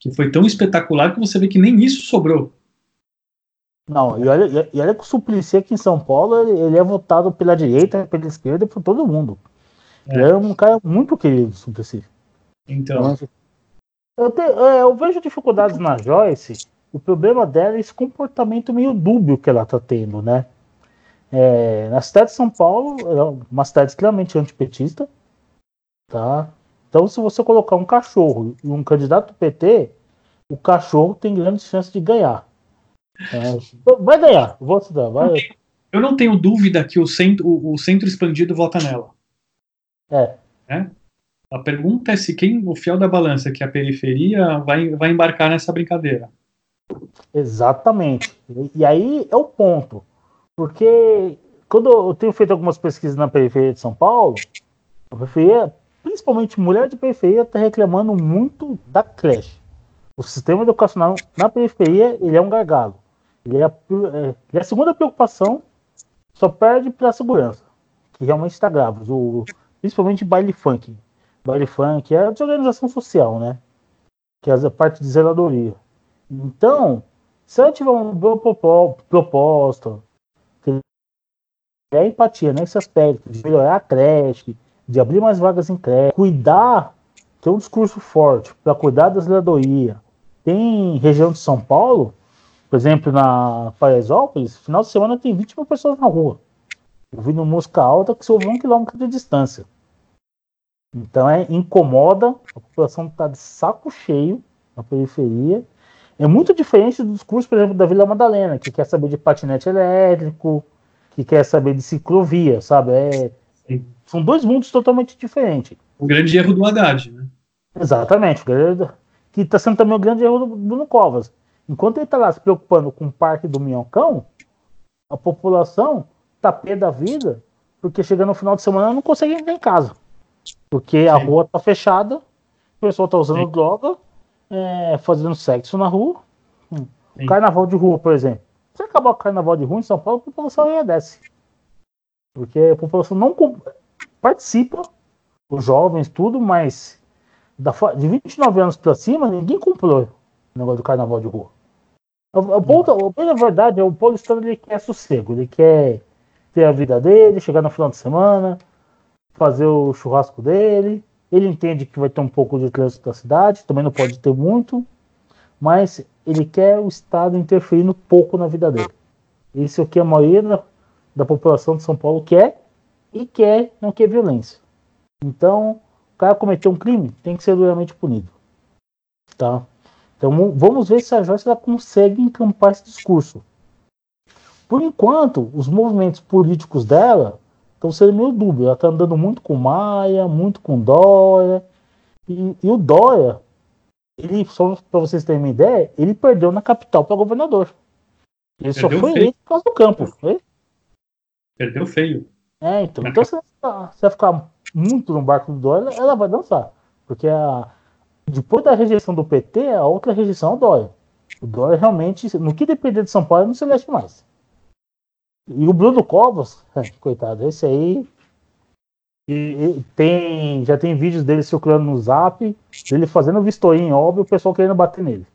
que foi tão espetacular que você vê que nem isso sobrou. Não, e olha, e olha que o Suplicy aqui em São Paulo, ele, ele é votado pela direita, pela esquerda e por todo mundo. É. Ele é um cara muito querido, o Suplicy. Então. eu, te, é, eu, vejo dificuldades na Joyce. O problema dela é esse comportamento meio dúbio que ela está tendo, né? É, na cidade de São Paulo, é uma cidade extremamente antipetista, tá? Então, se você colocar um cachorro e um candidato do PT, o cachorro tem grande chance de ganhar. É, vai ganhar, vou te dar. Vai. Eu não tenho dúvida que o centro, o, o centro expandido vota nela. É. é. A pergunta é se quem, o fiel da balança, que é a periferia, vai, vai embarcar nessa brincadeira. Exatamente. E, e aí é o ponto. Porque quando eu tenho feito algumas pesquisas na periferia de São Paulo, a periferia, principalmente mulher de periferia, está reclamando muito da creche. O sistema educacional na periferia ele é um gargalo. Ele é a, é, ele é a segunda preocupação, só perde para a segurança, que realmente está grave. O, principalmente baile funk. Baile funk é de organização social, né? Que é a parte de zeladoria. Então, se ela tiver uma boa proposta, é empatia nesse aspecto, de melhorar a creche, de abrir mais vagas em creche, cuidar, ter um discurso forte para cuidar da zeladoria. Tem região de São Paulo, por exemplo, na Paraisópolis, final de semana tem 20 mil pessoas na rua, ouvindo música alta que se ouve um quilômetro de distância. Então é incomoda, a população está de saco cheio na periferia. É muito diferente do discurso, por exemplo, da Vila Madalena, que quer saber de patinete elétrico, que quer saber de ciclovia, sabe? É, são dois mundos totalmente diferentes. O grande erro do Haddad, né? Exatamente, que está sendo também o grande erro do Bruno Covas. Enquanto ele está lá se preocupando com o Parque do Minhocão, a população está pé da vida, porque chegando no final de semana não consegue entrar em casa. Porque Sim. a rua está fechada, o pessoal está usando Sim. droga, é, fazendo sexo na rua. Hum. Carnaval de rua, por exemplo. Se acabar o carnaval de rua em São Paulo, a população desce. Porque a população não participa, os jovens, tudo, mas da, de 29 anos para cima, ninguém comprou o negócio do carnaval de rua. O, o, ponto, a verdade é o paulistano ele quer sossego, ele quer ter a vida dele, chegar no final de semana, fazer o churrasco dele. Ele entende que vai ter um pouco de trânsito da cidade, também não pode ter muito, mas ele quer o Estado interferindo pouco na vida dele. Isso é o que a maioria da, da população de São Paulo quer e quer, não quer violência. Então, o cara cometeu um crime, tem que ser duramente punido. Tá? Então, vamos ver se a Joyce ela consegue encampar esse discurso. Por enquanto, os movimentos políticos dela estão sendo meio dúbios. Ela está andando muito com Maia, muito com Dória. E, e o Dória, ele, só para vocês terem uma ideia, ele perdeu na capital para governador. Ele perdeu só foi feio. eleito por causa do campo. Foi? Perdeu feio. É, então. Então se vai ficar muito no barco do Dória, ela vai dançar. Porque a, depois da rejeição do PT, a outra rejeição é o Dória. O Dória realmente, no que depender de São Paulo, não se mexe mais. E o Bruno Covas, coitado, esse aí e, e tem, já tem vídeos dele circulando no zap, dele fazendo vistorinho, óbvio, o pessoal querendo bater nele.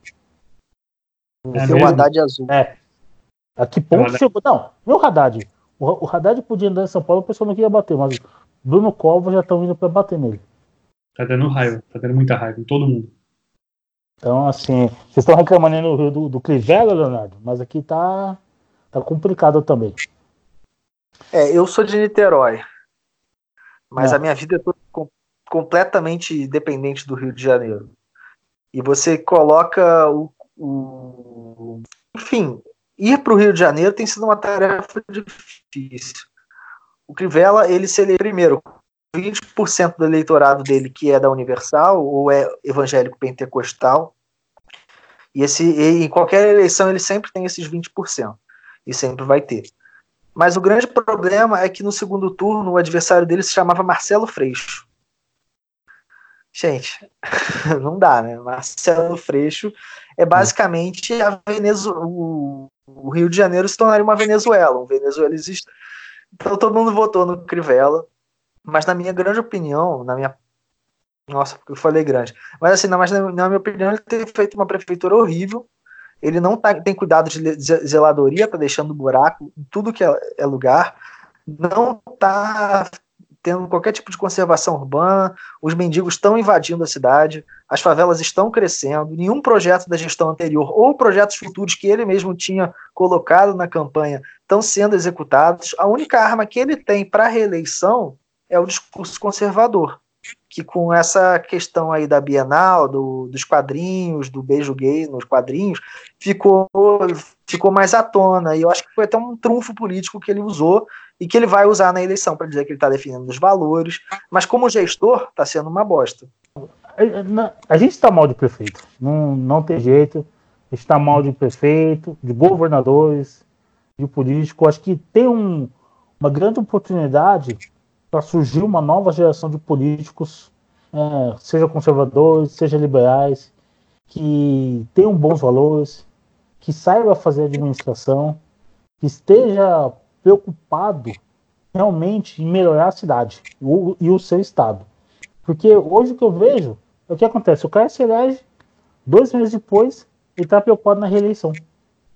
É o Haddad azul. É. A que ponto chegou? Não, meu Haddad. O, o Haddad podia andar em São Paulo, o pessoal não queria bater, mas Bruno Covas já estão indo para bater nele. Tá dando raiva, tá dando muita raiva em todo mundo. Então, assim, vocês estão reclamando no Rio do, do Crivella, Leonardo, mas aqui tá, tá complicado também. É, eu sou de Niterói. Mas é. a minha vida é toda completamente dependente do Rio de Janeiro. E você coloca o. o... Enfim, ir para o Rio de Janeiro tem sido uma tarefa difícil. O Crivella, ele se ele primeiro, 20% do eleitorado dele que é da Universal ou é evangélico pentecostal. E esse, em qualquer eleição ele sempre tem esses 20%. E sempre vai ter. Mas o grande problema é que no segundo turno o adversário dele se chamava Marcelo Freixo. Gente, não dá, né? Marcelo Freixo é basicamente a Venezuela. O, Rio de Janeiro se tornaria uma Venezuela, um Venezuela existe. Então todo mundo votou no Crivella, mas na minha grande opinião, na minha nossa, eu falei grande. Mas assim, na, mas na, minha opinião, ele tem feito uma prefeitura horrível. Ele não tá, tem cuidado de zeladoria, tá deixando buraco em tudo que é, é lugar. Não tá tendo qualquer tipo de conservação urbana, os mendigos estão invadindo a cidade, as favelas estão crescendo, nenhum projeto da gestão anterior ou projetos futuros que ele mesmo tinha colocado na campanha estão sendo executados. A única arma que ele tem para reeleição é o discurso conservador que com essa questão aí da Bienal, do, dos quadrinhos, do beijo gay nos quadrinhos, ficou, ficou mais à tona. E eu acho que foi até um trunfo político que ele usou e que ele vai usar na eleição para dizer que ele está defendendo os valores. Mas como gestor, está sendo uma bosta. A gente está mal de prefeito. Não, não tem jeito. Está mal de prefeito, de governadores, de político. Acho que tem um, uma grande oportunidade para surgir uma nova geração de políticos, é, seja conservadores, seja liberais, que tenham bons valores, que saiba fazer administração, que esteja preocupado realmente em melhorar a cidade o, e o seu estado. Porque hoje o que eu vejo é o que acontece: o cara se elege, dois meses depois, ele está preocupado na reeleição.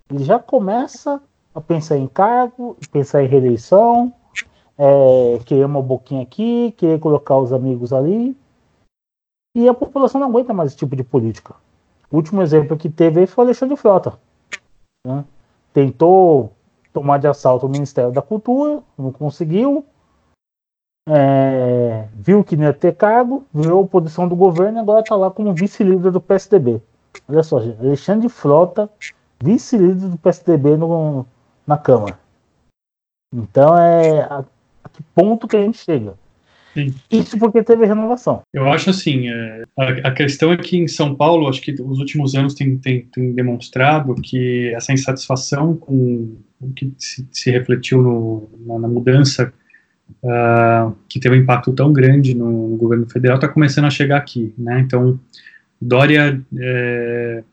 Ele já começa a pensar em cargo, pensar em reeleição, é, querer uma boquinha aqui, querer colocar os amigos ali. E a população não aguenta mais esse tipo de política. O último exemplo que teve foi o Alexandre Frota. Né? Tentou tomar de assalto o Ministério da Cultura, não conseguiu. É, viu que não ia ter cargo, virou oposição do governo e agora está lá como vice-líder do PSDB. Olha só, gente, Alexandre Frota, vice-líder do PSDB no, na Câmara. Então é a que ponto que a gente chega. Sim. Isso porque teve renovação. Eu acho assim, é, a, a, questão é que em São Paulo, acho que os últimos anos tem, tem, tem demonstrado que essa insatisfação com o que se, se refletiu no, na, na, mudança, uh, que teve um impacto tão grande no, no governo federal, está começando a chegar aqui, né? Então, Dória é,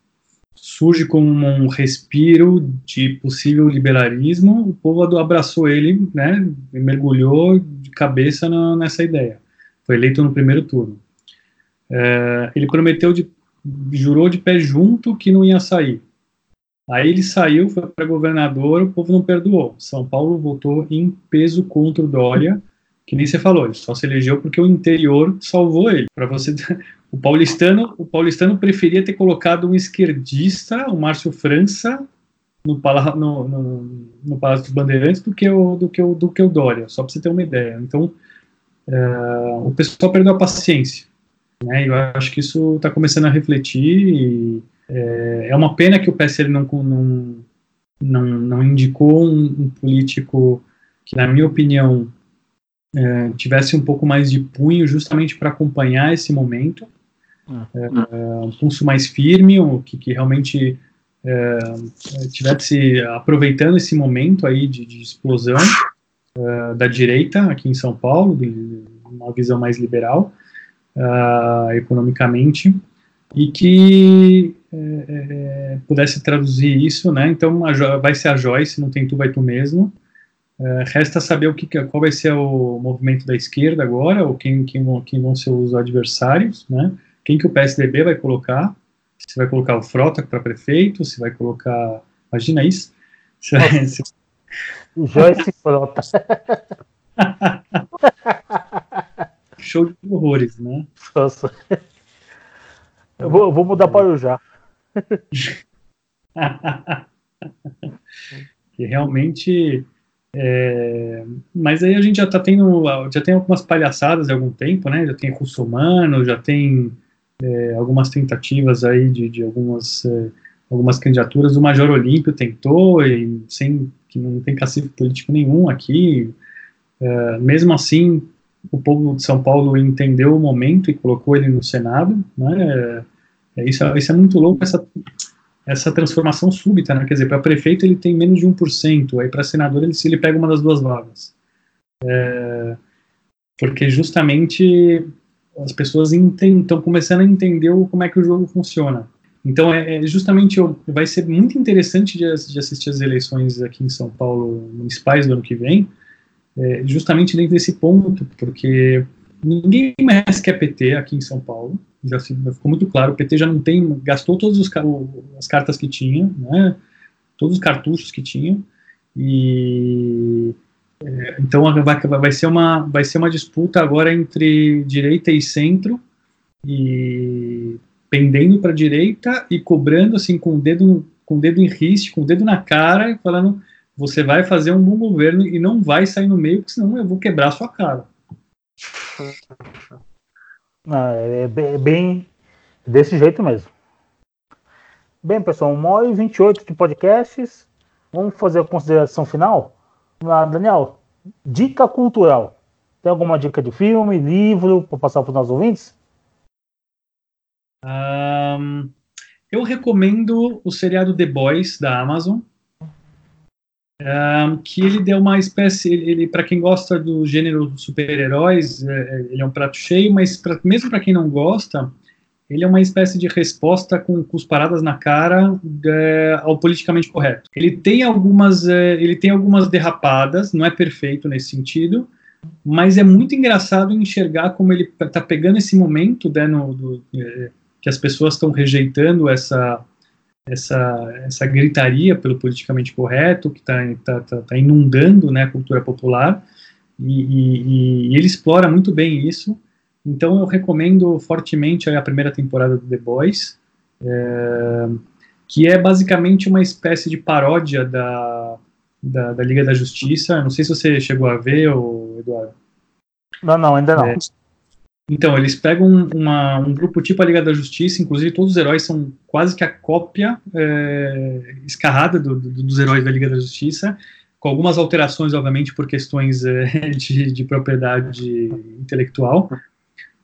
surge como um respiro de possível liberalismo, o povo abraçou ele, né, e mergulhou de cabeça na, nessa ideia. Foi eleito no primeiro turno. É, ele prometeu, de, jurou de pé junto que não ia sair. Aí ele saiu, foi para governador, o povo não perdoou. São Paulo votou em peso contra o Dória, que nem você falou, ele só se elegeu porque o interior salvou ele. Para você o paulistano, o paulistano preferia ter colocado um esquerdista, o Márcio França, no, no, no, no Palácio dos Bandeirantes do que o, do que o, do que o Dória, só para você ter uma ideia. Então, uh, o pessoal perdeu a paciência. Né, eu acho que isso está começando a refletir. E, é, é, uma pena que o PSL não, não, não, não indicou um, um político que, na minha opinião, é, tivesse um pouco mais de punho justamente para acompanhar esse momento é, um pulso mais firme, um, que, que realmente é, tivesse aproveitando esse momento aí de, de explosão é, da direita aqui em São Paulo, de, uma visão mais liberal uh, economicamente, e que é, é, pudesse traduzir isso, né? Então vai ser a Joyce, não tem tu, vai tu mesmo. Uh, resta saber o que, qual vai ser o movimento da esquerda agora, ou quem, quem, vão, quem vão ser os adversários, né? Quem que o PSDB vai colocar, se vai colocar o Frota para prefeito, se vai colocar, imagina isso, se vai, se... Joyce Frota. Show de horrores, né? Nossa. Eu vou, eu vou mudar para o já. que realmente é, mas aí a gente já tá tendo já tem algumas palhaçadas há algum tempo, né? Já tem Russomano, já tem é, algumas tentativas aí de, de algumas, é, algumas candidaturas. O Major Olímpio tentou, e sem que não tem cacife político nenhum aqui. É, mesmo assim, o povo de São Paulo entendeu o momento e colocou ele no Senado. Né? É, isso, isso é muito louco, essa, essa transformação súbita. Né? Quer dizer, para prefeito ele tem menos de 1%, aí para senador ele, ele pega uma das duas vagas. É, porque justamente as pessoas estão começando a entender como é que o jogo funciona. Então, é, é justamente, vai ser muito interessante de, de, assistir as eleições aqui em São Paulo municipais do ano que vem, é, justamente dentro desse ponto, porque ninguém mais quer PT aqui em São Paulo, já, ficou muito claro, o PT já não tem, gastou todas as cartas que tinha, né, todos os cartuchos que tinha, e é, então vai, vai, ser uma, vai ser uma disputa agora entre direita e centro, e pendendo para a direita e cobrando assim com o dedo com o dedo em riste, com o dedo na cara e falando você vai fazer um bom governo e não vai sair no meio, porque senão eu vou quebrar a sua cara. Ah, é, é bem desse jeito mesmo. Bem, pessoal, 1 hora e 28 de podcasts. Vamos fazer a consideração final? Ah, Daniel, dica cultural. Tem alguma dica de filme, livro, para passar para os nossos ouvintes? Um, eu recomendo o seriado The Boys da Amazon, um, que ele deu uma espécie, ele, ele para quem gosta do gênero super-heróis, é, é, ele é um prato cheio, mas pra, mesmo para quem não gosta, ele é uma espécie de resposta com cusparadas na cara é, ao politicamente correto. Ele tem algumas, é, ele tem algumas derrapadas, não é perfeito nesse sentido, mas é muito engraçado enxergar como ele está pegando esse momento né, no, do, é, que as pessoas estão rejeitando essa, essa, essa gritaria pelo politicamente correto, que está tá, tá, tá, inundando né, a cultura popular, e, e, e, ele explora muito bem isso. Então eu recomendo fortemente a primeira temporada do The Boys, é, que é basicamente uma espécie de paródia da, da, da, Liga da Justiça. Não sei se você chegou a ver, Eduardo. Não, não, ainda não. É, então, eles pegam uma, um grupo tipo a Liga da Justiça, inclusive todos os heróis são quase que a cópia é, escarrada do, do, dos heróis da Liga da Justiça, com algumas alterações, obviamente, por questões é, de, de, propriedade intelectual.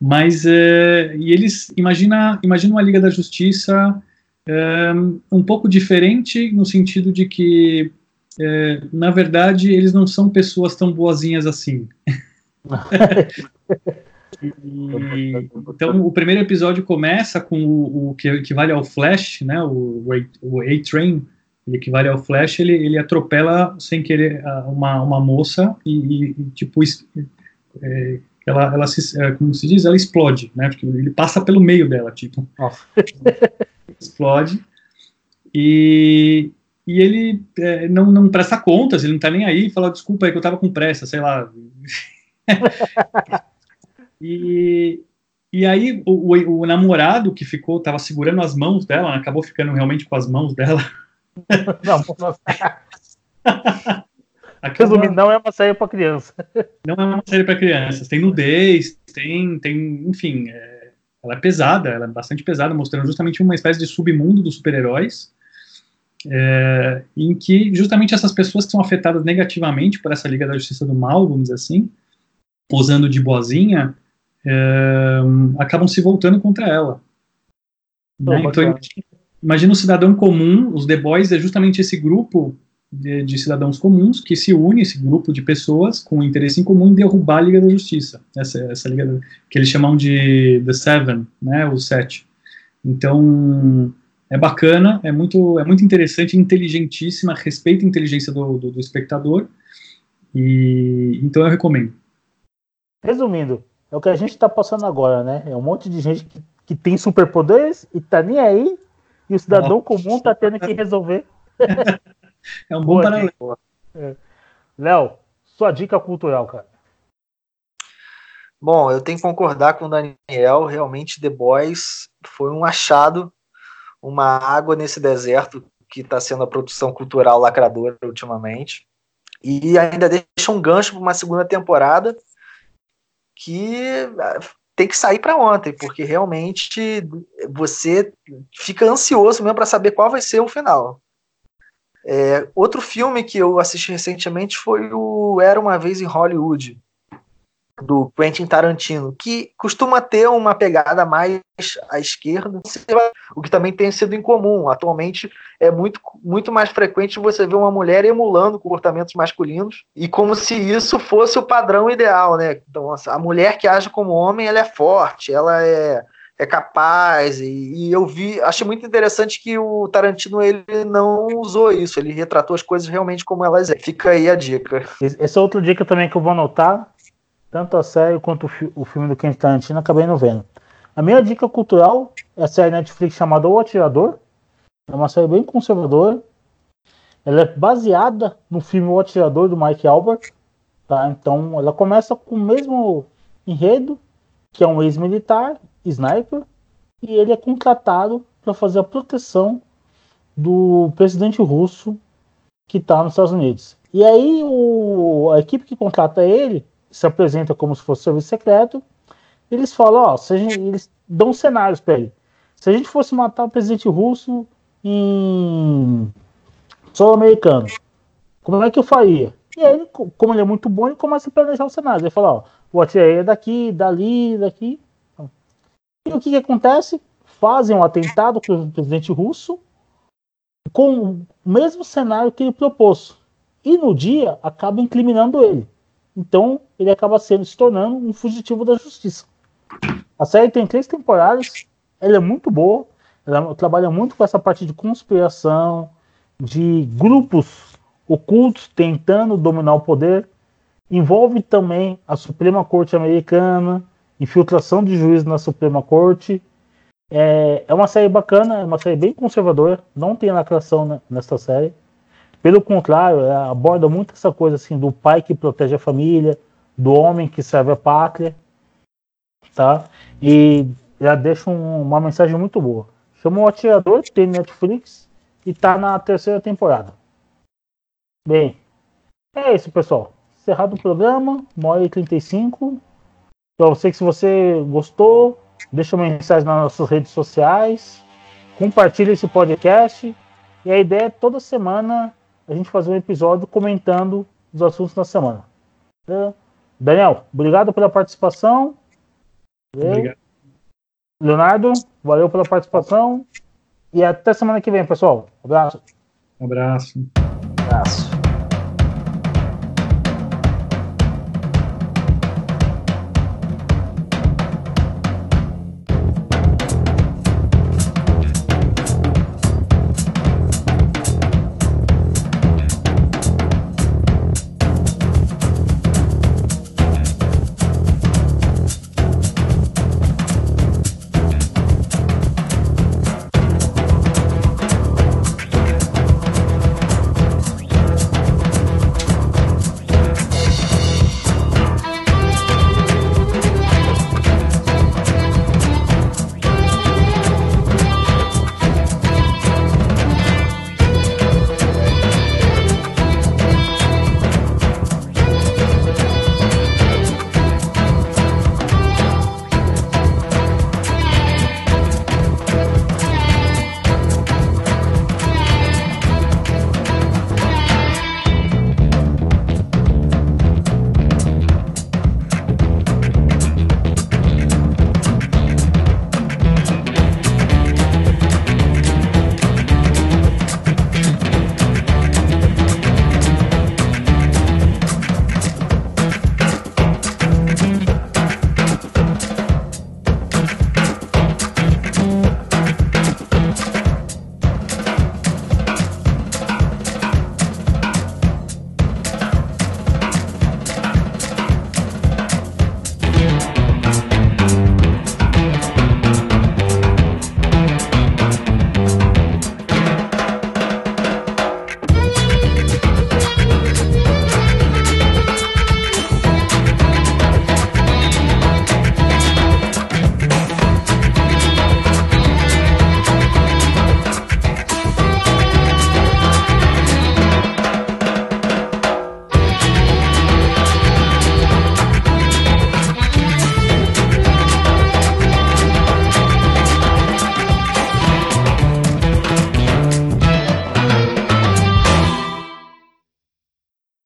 Mas, é, e eles, imagina, imagina uma Liga da Justiça é, um pouco diferente, no sentido de que, é, na verdade, eles não são pessoas tão boazinhas assim. E, então, o primeiro episódio começa com o, o que equivale ao Flash, né? O, o A-Train, ele equivale ao Flash, ele, ele atropela sem querer uma, uma moça e, e tipo, é, ela, ela se, é, como se diz, ela explode, né? Porque ele passa pelo meio dela, tipo. explode. E, e ele é, não, não presta contas, ele não tá nem aí, fala, desculpa aí que eu tava com pressa, sei lá. E, e aí o, o, o namorado que ficou, tava segurando as mãos dela, acabou ficando realmente com as mãos dela. Não, Resumindo, não é uma série para criança. Não é uma série para crianças. Tem nudez, tem, tem enfim, é, ela é pesada, ela é bastante pesada, mostrando justamente uma espécie de submundo dos super-heróis, é, em que justamente essas pessoas que são afetadas negativamente por essa Liga da Justiça do Mal, vamos dizer assim, posando de boazinha, é, acabam se voltando contra ela. Né? Então, imagina um cidadão comum, os The Boys é justamente esse grupo de, de, cidadãos comuns que se une, esse grupo de pessoas com interesse em comum em derrubar a Liga da Justiça, essa, essa Liga que eles chamam de The Seven, né, os Sete. Então, é bacana, é muito, é muito interessante, inteligentíssima, respeita a inteligência do, do, do espectador, e então eu recomendo. Resumindo, é o que a gente está passando agora, né? É um monte de gente que, que tem superpoderes e tá nem aí, e o cidadão comum tá tendo que resolver. é um bom paralelo. É. Léo, sua dica cultural, cara. Bom, eu tenho que concordar com o Daniel. Realmente, The Boys foi um achado, uma água nesse deserto que está sendo a produção cultural lacradora ultimamente. E ainda deixa um gancho para uma segunda temporada que ah, tem que sair para ontem, porque realmente você fica ansioso mesmo para saber qual vai ser o final. É, outro filme que eu assisti recentemente foi o Era uma vez em Hollywood, do Quentin Tarantino, que costuma ter uma pegada mais à esquerda, o que também tem sido incomum. Atualmente é muito, muito mais frequente você ver uma mulher emulando comportamentos masculinos e como se isso fosse o padrão ideal, né? Então, a mulher que age como homem, ela é forte, ela é é capaz. E, e, eu vi, achei muito interessante que o Tarantino ele não usou isso, ele retratou as coisas realmente como elas é. Fica aí a dica. Essa é outra dica também que eu vou anotar, tanto a série quanto o, fi o filme do Quentin Tarantino, acabei não vendo. A minha dica cultural é a série Netflix chamada O Atirador. É uma série bem conservadora. Ela é baseada no filme O Atirador do Mike Albert. Tá? Então ela começa com o mesmo enredo, que é um ex-militar, sniper, e ele é contratado para fazer a proteção do presidente russo que está nos Estados Unidos. E aí o, a equipe que contrata ele se apresenta como se fosse serviço secreto. Eles falam, ó, gente, eles dão cenários para ele. Se a gente fosse matar o presidente russo em solo americano, como é que eu faria? E aí, como ele é muito bom, ele começa a planejar o cenário. Ele fala, ó, o atirei é daqui, dali, daqui. E o que, que acontece? Fazem um atentado contra o presidente russo com o mesmo cenário que ele propôs. E no dia acaba incriminando ele. Então ele acaba sendo se tornando um fugitivo da justiça. A série tem três temporadas, ela é muito boa, ela trabalha muito com essa parte de conspiração, de grupos ocultos tentando dominar o poder. Envolve também a Suprema Corte Americana, infiltração de juízes na Suprema Corte. É, é uma série bacana, é uma série bem conservadora, não tem lacração nessa série. Pelo contrário, aborda muito essa coisa assim do pai que protege a família, do homem que serve a pátria, tá? E já deixa um, uma mensagem muito boa. Chama o Atirador, tem Netflix e tá na terceira temporada. Bem, é isso, pessoal. Encerrado o programa, 1 hora e 35. Para você que se você gostou, deixa uma mensagem nas nossas redes sociais, compartilhe esse podcast. E a ideia é toda semana a gente fazer um episódio comentando os assuntos da semana. Daniel, obrigado pela participação. Obrigado. Leonardo, valeu pela participação. E até semana que vem, pessoal. Um abraço. Um abraço. Um abraço.